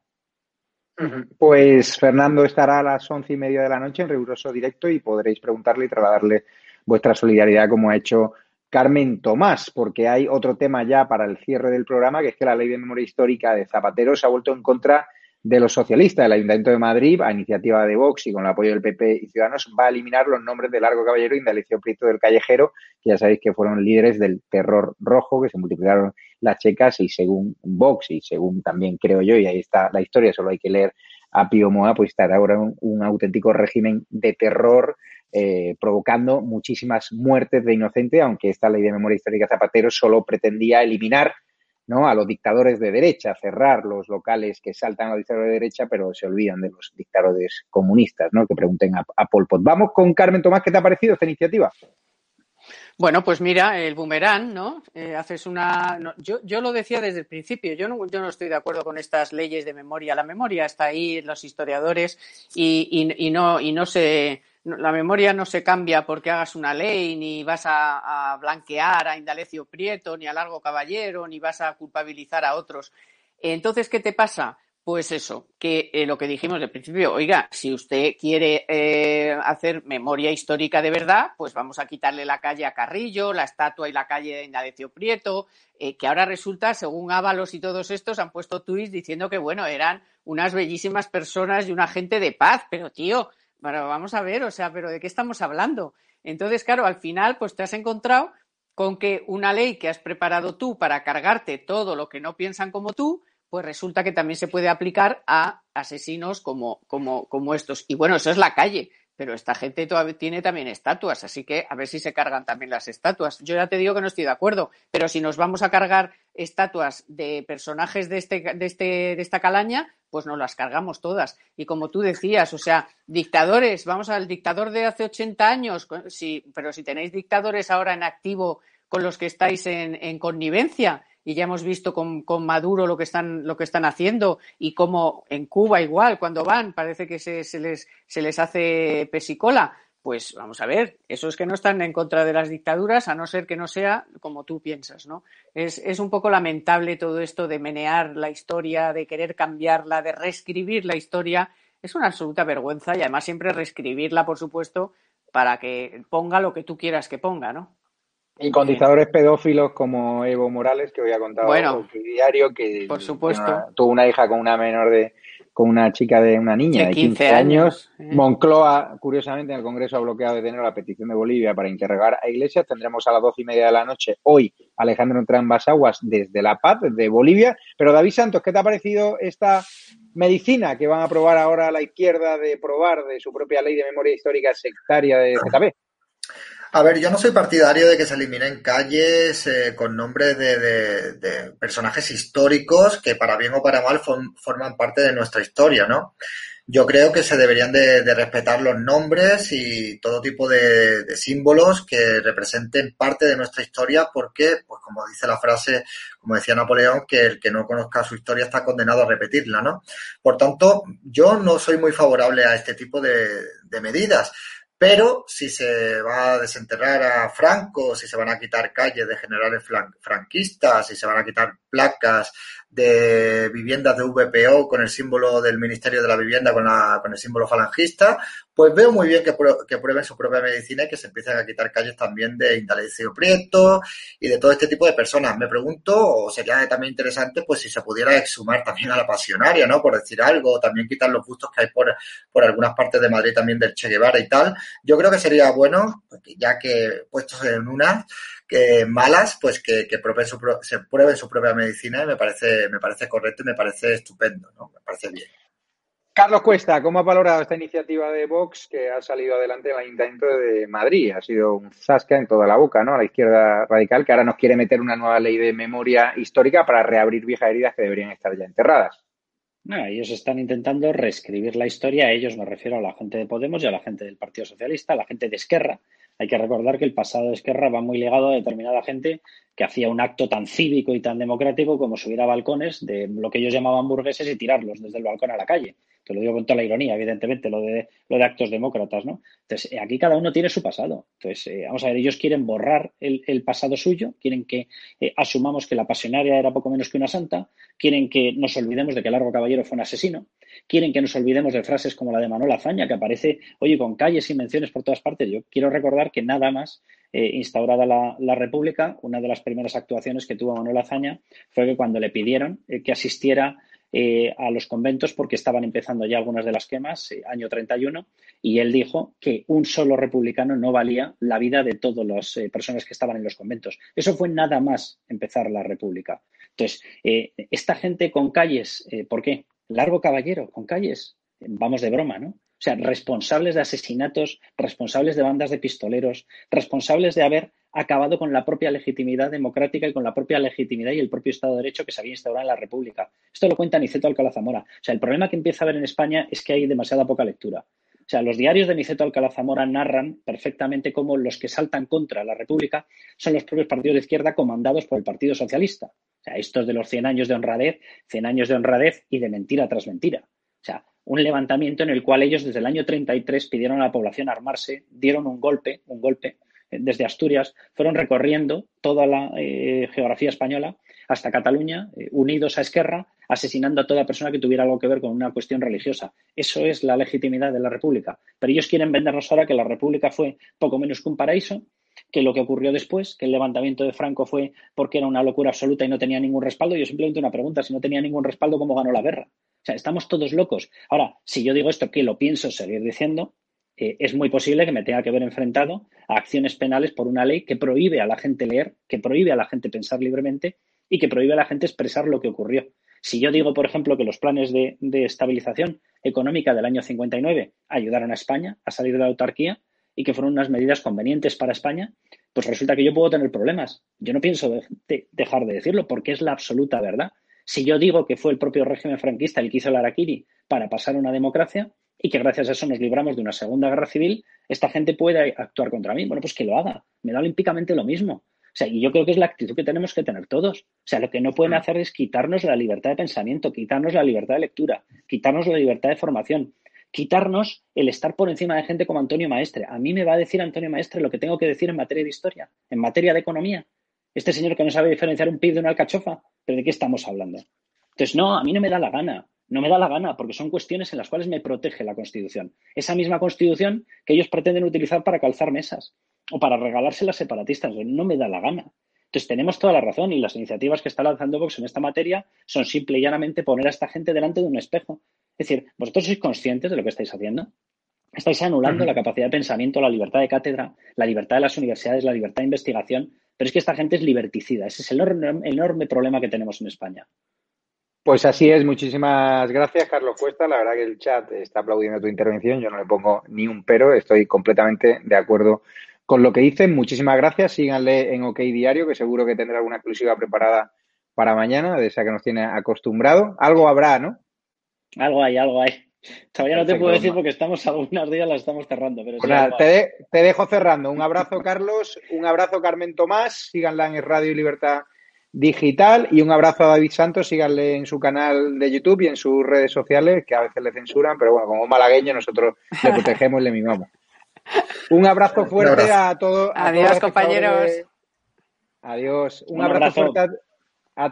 Pues Fernando estará a las once y media de la noche en riguroso directo y podréis preguntarle y trasladarle vuestra solidaridad como ha hecho Carmen Tomás, porque hay otro tema ya para el cierre del programa, que es que la ley de memoria histórica de Zapatero se ha vuelto en contra de los socialistas. El Ayuntamiento de Madrid, a iniciativa de Vox y con el apoyo del PP y Ciudadanos, va a eliminar los nombres de Largo Caballero y Indalecio Prieto del Callejero, que ya sabéis que fueron líderes del terror rojo, que se multiplicaron las checas y según Vox y según también creo yo, y ahí está la historia, solo hay que leer a Pío Moa, pues estará ahora un, auténtico régimen de terror eh, provocando muchísimas muertes de inocentes, aunque esta ley de memoria histórica Zapatero solo pretendía eliminar ¿no? a los dictadores de derecha, cerrar los locales que saltan a los dictadores de derecha, pero se olvidan de los dictadores comunistas, ¿no? que pregunten a, a Pol Pot. Vamos con Carmen Tomás, ¿qué te ha parecido esta iniciativa? Bueno, pues mira, el boomerang, ¿no? Eh, haces una. yo, yo lo decía desde el principio, yo no, yo no estoy de acuerdo con estas leyes de memoria. La memoria está ahí, los historiadores, y, y, y no, y no se la memoria no se cambia porque hagas una ley, ni vas a, blanquear a Indalecio Prieto, ni a Largo Caballero, ni vas a culpabilizar a otros. Entonces, ¿qué te pasa? Pues eso, que eh, lo que dijimos al principio, oiga, si usted quiere eh, hacer memoria histórica de verdad, pues vamos a quitarle la calle a Carrillo, la estatua y la calle de Indalecio Prieto, eh, que ahora resulta, según Ábalos y todos estos, han puesto tweets diciendo que, bueno, eran unas bellísimas personas y una gente de paz, pero tío, pero vamos a ver, o sea, pero ¿de qué estamos hablando? Entonces, claro, al final, pues te has encontrado con que una ley que has preparado tú para cargarte todo lo que no piensan como tú, pues resulta que también se puede aplicar a asesinos como, como, como estos. Y bueno, eso es la calle, pero esta gente todavía tiene también estatuas, así que a ver si se cargan también las estatuas. Yo ya te digo que no estoy de acuerdo, pero si nos vamos a cargar estatuas de personajes de, este, de, este, de esta calaña, pues nos las cargamos todas. Y como tú decías, o sea, dictadores, vamos al dictador de hace 80 años, sí, pero si tenéis dictadores ahora en activo con los que estáis en connivencia, y ya hemos visto con, Maduro lo que están lo que están haciendo y cómo en Cuba igual cuando van parece que se, les se les hace pesicola pues vamos a ver, eso es que no están en contra de las dictaduras, a no ser que no sea como tú piensas, ¿no? Es, es, un poco lamentable todo esto de menear la historia, de querer cambiarla, de reescribir la historia. Es una absoluta vergüenza y además siempre reescribirla, por supuesto, para que ponga lo que tú quieras que ponga, ¿no? Y cotizadores pedófilos como Evo Morales, que hoy ha contado bueno, diario que por supuesto. tuvo una hija con una menor de con una chica de una niña de 15, años. ¿eh? Moncloa, curiosamente, en el Congreso ha bloqueado de tener la petición de Bolivia para interrogar a Iglesias. Tendremos a las doce y media de la noche hoy Alejandro Aguas desde La Paz, de Bolivia. Pero David Santos, ¿qué te ha parecido esta medicina que van a aprobar ahora a la izquierda de probar de su propia ley de memoria histórica sectaria de ZP? A ver, yo no soy partidario de que se eliminen calles eh, con nombres de, personajes históricos que para bien o para mal forman parte de nuestra historia, ¿no? Yo creo que se deberían de, respetar los nombres y todo tipo de, símbolos que representen parte de nuestra historia porque, pues como dice la frase, como decía Napoleón, que el que no conozca su historia está condenado a repetirla, ¿no? Por tanto, yo no soy muy favorable a este tipo de medidas. Pero si se va a desenterrar a Franco, si se van a quitar calles de generales franquistas, si se van a quitar placas de viviendas de VPO con el símbolo del Ministerio de la Vivienda, con, la, con el símbolo falangista, pues veo muy bien que, prueben su propia medicina y que se empiecen a quitar calles también de Indalecio Prieto y de todo este tipo de personas. Me pregunto, o sería también interesante, pues si se pudiera exhumar también a la pasionaria, ¿no? Por decir algo, también quitar los bustos que hay por, por algunas partes de Madrid también del Che Guevara y tal. Yo creo que sería bueno, ya que puestos en una, que malas, pues que, que su, se prueben su propia medicina y me parece, me parece correcto y me parece estupendo, ¿no? Me parece bien. Carlos Cuesta, ¿cómo ha valorado esta iniciativa de Vox que ha salido adelante en el Ayuntamiento de Madrid? Ha sido un zasca en toda la boca, ¿no? A la izquierda radical, que ahora nos quiere meter una nueva ley de memoria histórica para reabrir viejas heridas que deberían estar ya enterradas. No, ellos están intentando reescribir la historia. A ellos me refiero a la gente de Podemos y a la gente del Partido Socialista, a la gente de Esquerra, hay que recordar que el pasado de Esquerra va muy ligado a determinada gente que hacía un acto tan cívico y tan democrático como subir a balcones de lo que ellos llamaban burgueses y tirarlos desde el balcón a la calle. Te lo digo con toda la ironía, evidentemente, lo de, lo de actos demócratas, ¿no? Entonces, eh, aquí cada uno tiene su pasado. Entonces, eh, vamos a ver, ellos quieren borrar el, pasado suyo, quieren que eh, asumamos que la pasionaria era poco menos que una santa, quieren que nos olvidemos de que Largo Caballero fue un asesino, quieren que nos olvidemos de frases como la de Manuel Azaña, que aparece, oye, con calles y menciones por todas partes. Yo quiero recordar que nada más instaurada la, República, una de las primeras actuaciones que tuvo Manuel Azaña fue que cuando le pidieron que asistiera eh, a los conventos porque estaban empezando ya algunas de las quemas, eh, año 31, y él dijo que un solo republicano no valía la vida de todas las eh, personas que estaban en los conventos. Eso fue nada más empezar la República. Entonces, esta gente con calles, ¿por qué? Largo caballero, con calles, vamos de broma, ¿no? O sea, responsables de asesinatos, responsables de bandas de pistoleros, responsables de haber acabado con la propia legitimidad democrática y con la propia legitimidad y el propio Estado de Derecho que se había instaurado en la República. Esto lo cuenta Niceto Alcalá Zamora. O sea, el problema que empieza a haber en España es que hay demasiada poca lectura. O sea, los diarios de Niceto Alcalá Zamora narran perfectamente cómo los que saltan contra la República son los propios partidos de izquierda comandados por el Partido Socialista. O sea, estos de los 100 años de honradez, 100 años de honradez y de mentira tras mentira. O sea, un levantamiento en el cual ellos desde el año 33 pidieron a la población armarse, dieron un golpe, un golpe, desde Asturias, fueron recorriendo toda la eh, geografía española hasta Cataluña, eh, unidos a Esquerra, asesinando a toda persona que tuviera algo que ver con una cuestión religiosa. Eso es la legitimidad de la República. Pero ellos quieren vendernos ahora que la República fue poco menos que un paraíso, que lo que ocurrió después, que el levantamiento de Franco fue porque era una locura absoluta y no tenía ningún respaldo. Yo simplemente una pregunta, si no tenía ningún respaldo, ¿cómo ganó la guerra? O sea, estamos todos locos. Ahora, si yo digo esto, que lo pienso seguir diciendo, eh, es muy posible que me tenga que ver enfrentado a acciones penales por una ley que prohíbe a la gente leer, que prohíbe a la gente pensar libremente y que prohíbe a la gente expresar lo que ocurrió. Si yo digo, por ejemplo, que los planes de, estabilización económica del año 59 ayudaron a España a salir de la autarquía y que fueron unas medidas convenientes para España, pues resulta que yo puedo tener problemas. Yo no pienso dejar de decirlo porque es la absoluta verdad. Si yo digo que fue el propio régimen franquista el que hizo el Araquiri para pasar una democracia, y que gracias a eso nos libramos de una segunda guerra civil, esta gente puede actuar contra mí. Bueno, pues que lo haga. Me da olímpicamente lo mismo. O sea, y yo creo que es la actitud que tenemos que tener todos. O sea, lo que no pueden hacer es quitarnos la libertad de pensamiento, quitarnos la libertad de lectura, quitarnos la libertad de formación, quitarnos el estar por encima de gente como Antonio Maestre. A mí me va a decir Antonio Maestre lo que tengo que decir en materia de historia, en materia de economía. Este señor que no sabe diferenciar un PIB de una alcachofa, ¿pero de qué estamos hablando? Entonces, no, a mí no me da la gana. No me da la gana, porque son cuestiones en las cuales me protege la Constitución. Esa misma Constitución que ellos pretenden utilizar para calzar mesas o para regalarse las separatistas. No me da la gana. Entonces tenemos toda la razón y las iniciativas que está lanzando Vox en esta materia son simple y llanamente poner a esta gente delante de un espejo. Es decir, ¿vosotros sois conscientes de lo que estáis haciendo? Estáis anulando la capacidad de pensamiento, la libertad de cátedra, la libertad de las universidades, la libertad de investigación. Pero es que esta gente es liberticida. Ese es el enorme, enorme problema que tenemos en España. Pues así es, muchísimas gracias, Carlos Cuesta. La verdad que el chat está aplaudiendo tu intervención. Yo no le pongo ni un pero, estoy completamente de acuerdo con lo que dicen. Muchísimas gracias. Síganle en OK Diario, que seguro que tendrá alguna exclusiva preparada para mañana, de esa que nos tiene acostumbrado. Algo habrá, ¿no? Algo hay, algo hay. Todavía no te puedo decir porque estamos algunos días las estamos cerrando. Pero pues te, te, dejo cerrando. Un abrazo, Carlos. Un abrazo, Carmen Tomás. Síganla en Radio y Libertad Digital. Y un abrazo a David Santos. Síganle en su canal de YouTube y en sus redes sociales, que a veces le censuran, pero bueno, como malagueño nosotros le protegemos y le mimamos. Un abrazo fuerte a todos. Adiós, compañeros. Adiós. Un, abrazo, fuerte a,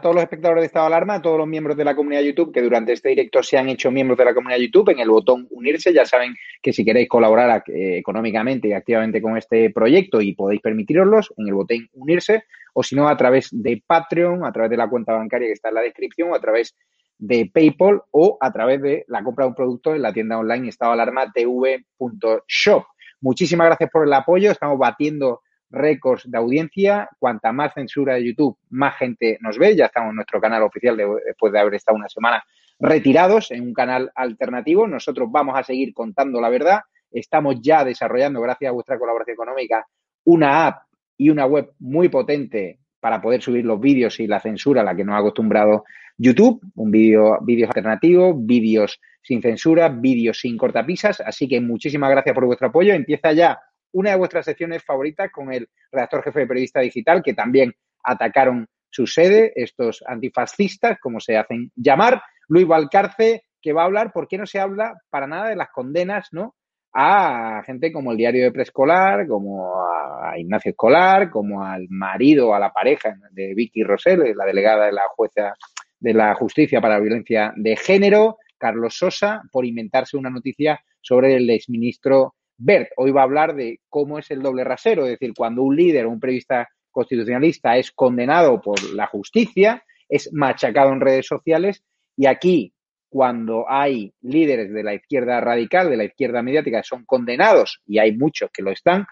todos los espectadores de Estado Alarma, a todos los miembros de la comunidad YouTube que durante este directo se han hecho miembros de la comunidad YouTube en el botón unirse. Ya saben que si queréis colaborar eh, económicamente y activamente con este proyecto y podéis permitiroslos, en el botón unirse, o si no, a través de Patreon, a través de la cuenta bancaria que está en la descripción, o a través de PayPal o a través de la compra de un producto en la tienda online estadoalarmatv.shop. Muchísimas gracias por el apoyo. Estamos batiendo récords de audiencia. Cuanta más censura de YouTube, más gente nos ve. Ya estamos en nuestro canal oficial después de haber estado una semana retirados en un canal alternativo. Nosotros vamos a seguir contando la verdad. Estamos ya desarrollando, gracias a vuestra colaboración económica, una app y una web muy potente para poder subir los vídeos y la censura a la que nos ha acostumbrado YouTube, un vídeo, vídeos alternativos, vídeos sin censura, vídeos sin cortapisas. Así que muchísimas gracias por vuestro apoyo. Empieza ya una de vuestras secciones favoritas con el redactor jefe de Periodista Digital, que también atacaron su sede, estos antifascistas, como se hacen llamar. Luis Valcarce, que va a hablar, ¿por qué no se habla para nada de las condenas, ¿no? A gente como el diario de preescolar, como a Ignacio Escolar, como al marido, a la pareja de Vicky Rosell, la delegada de la jueza de la justicia para la violencia de género, Carlos Sosa, por inventarse una noticia sobre el exministro Bert. Hoy va a hablar de cómo es el doble rasero, es decir, cuando un líder o un periodista constitucionalista es condenado por la justicia, es machacado en redes sociales y aquí cuando hay líderes de la izquierda radical, de la izquierda mediática, que son condenados, y hay muchos que lo están,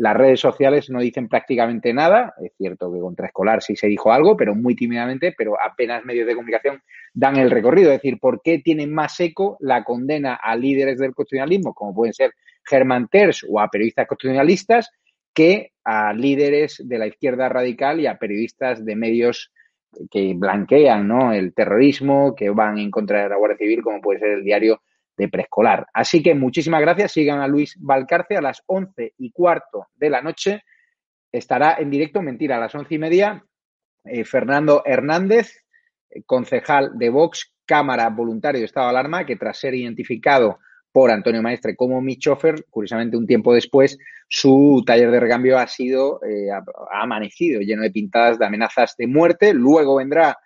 las redes sociales no dicen prácticamente nada. Es cierto que contra escolar sí se dijo algo, pero muy tímidamente, pero apenas medios de comunicación dan el recorrido. Es decir, ¿por qué tienen más eco la condena a líderes del constitucionalismo, como pueden ser Germán Terz o a periodistas constitucionalistas, que a líderes de la izquierda radical y a periodistas de medios que blanquean ¿no? el terrorismo, que van en contra de la Guardia Civil, como puede ser el diario de preescolar. Así que muchísimas gracias. Sigan a Luis Valcarce a las once y cuarto de la noche. Estará en directo, mentira, a las once y media, eh, Fernando Hernández, eh, concejal de Vox, Cámara Voluntario de Estado de Alarma, que tras ser identificado por Antonio Maestre como mi chofer, curiosamente un tiempo después, su taller de recambio ha sido, eh, ha, amanecido lleno de pintadas de amenazas de muerte. Luego vendrá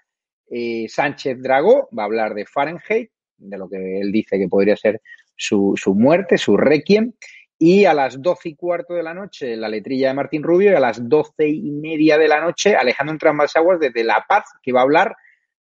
Sánchez Dragó, va a hablar de Fahrenheit, de lo que él dice que podría ser su, su muerte, su requiem. Y a las doce y cuarto de la noche, la letrilla de Martín Rubio, y a las doce y media de la noche, Alejandro Trambalsaguas desde La Paz, que va a hablar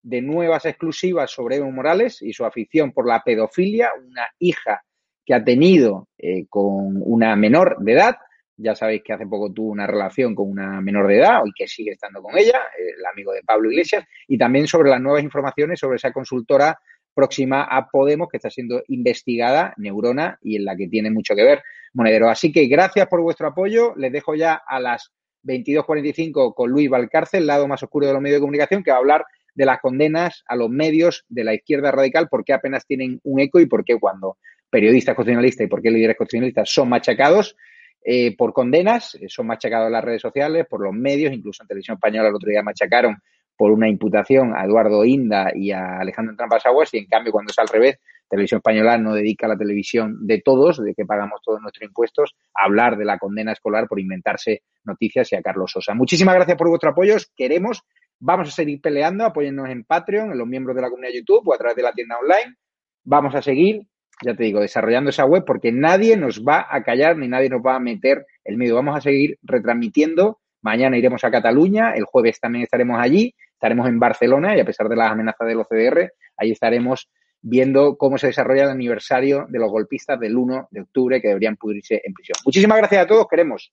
de nuevas exclusivas sobre Evo Morales y su afición por la pedofilia, una hija que ha tenido eh, con una menor de edad. Ya sabéis que hace poco tuvo una relación con una menor de edad y que sigue estando con ella, el amigo de Pablo Iglesias, y también sobre las nuevas informaciones sobre esa consultora próxima a Podemos, que está siendo investigada, Neurona, y en la que tiene mucho que ver Monedero. Así que gracias por vuestro apoyo. Les dejo ya a las 22.45 con Luis Valcarce, el lado más oscuro de los medios de comunicación, que va a hablar de las condenas a los medios de la izquierda radical, por qué apenas tienen un eco y por qué cuando periodistas constitucionalistas y por qué líderes constitucionalistas son machacados eh, por condenas, eh, son machacados en las redes sociales, por los medios, incluso en televisión española el otro día machacaron por una imputación a Eduardo Inda y a Alejandro Trampas Aguas y en cambio cuando es al revés, Televisión Española no dedica la televisión de todos, de que pagamos todos nuestros impuestos, a hablar de la condena escolar por inventarse noticias y a Carlos Sosa. Muchísimas gracias por vuestro apoyo. Queremos Vamos a seguir peleando, apóyennos en Patreon, en los miembros de la comunidad YouTube o a través de la tienda online. Vamos a seguir, ya te digo, desarrollando esa web porque nadie nos va a callar ni nadie nos va a meter el miedo. Vamos a seguir retransmitiendo. Mañana iremos a Cataluña, el jueves también estaremos allí, estaremos en Barcelona y a pesar de las amenazas del OCDR, ahí estaremos viendo cómo se desarrolla el aniversario de los golpistas del 1 de octubre que deberían pudrirse en prisión. Muchísimas gracias a todos, queremos.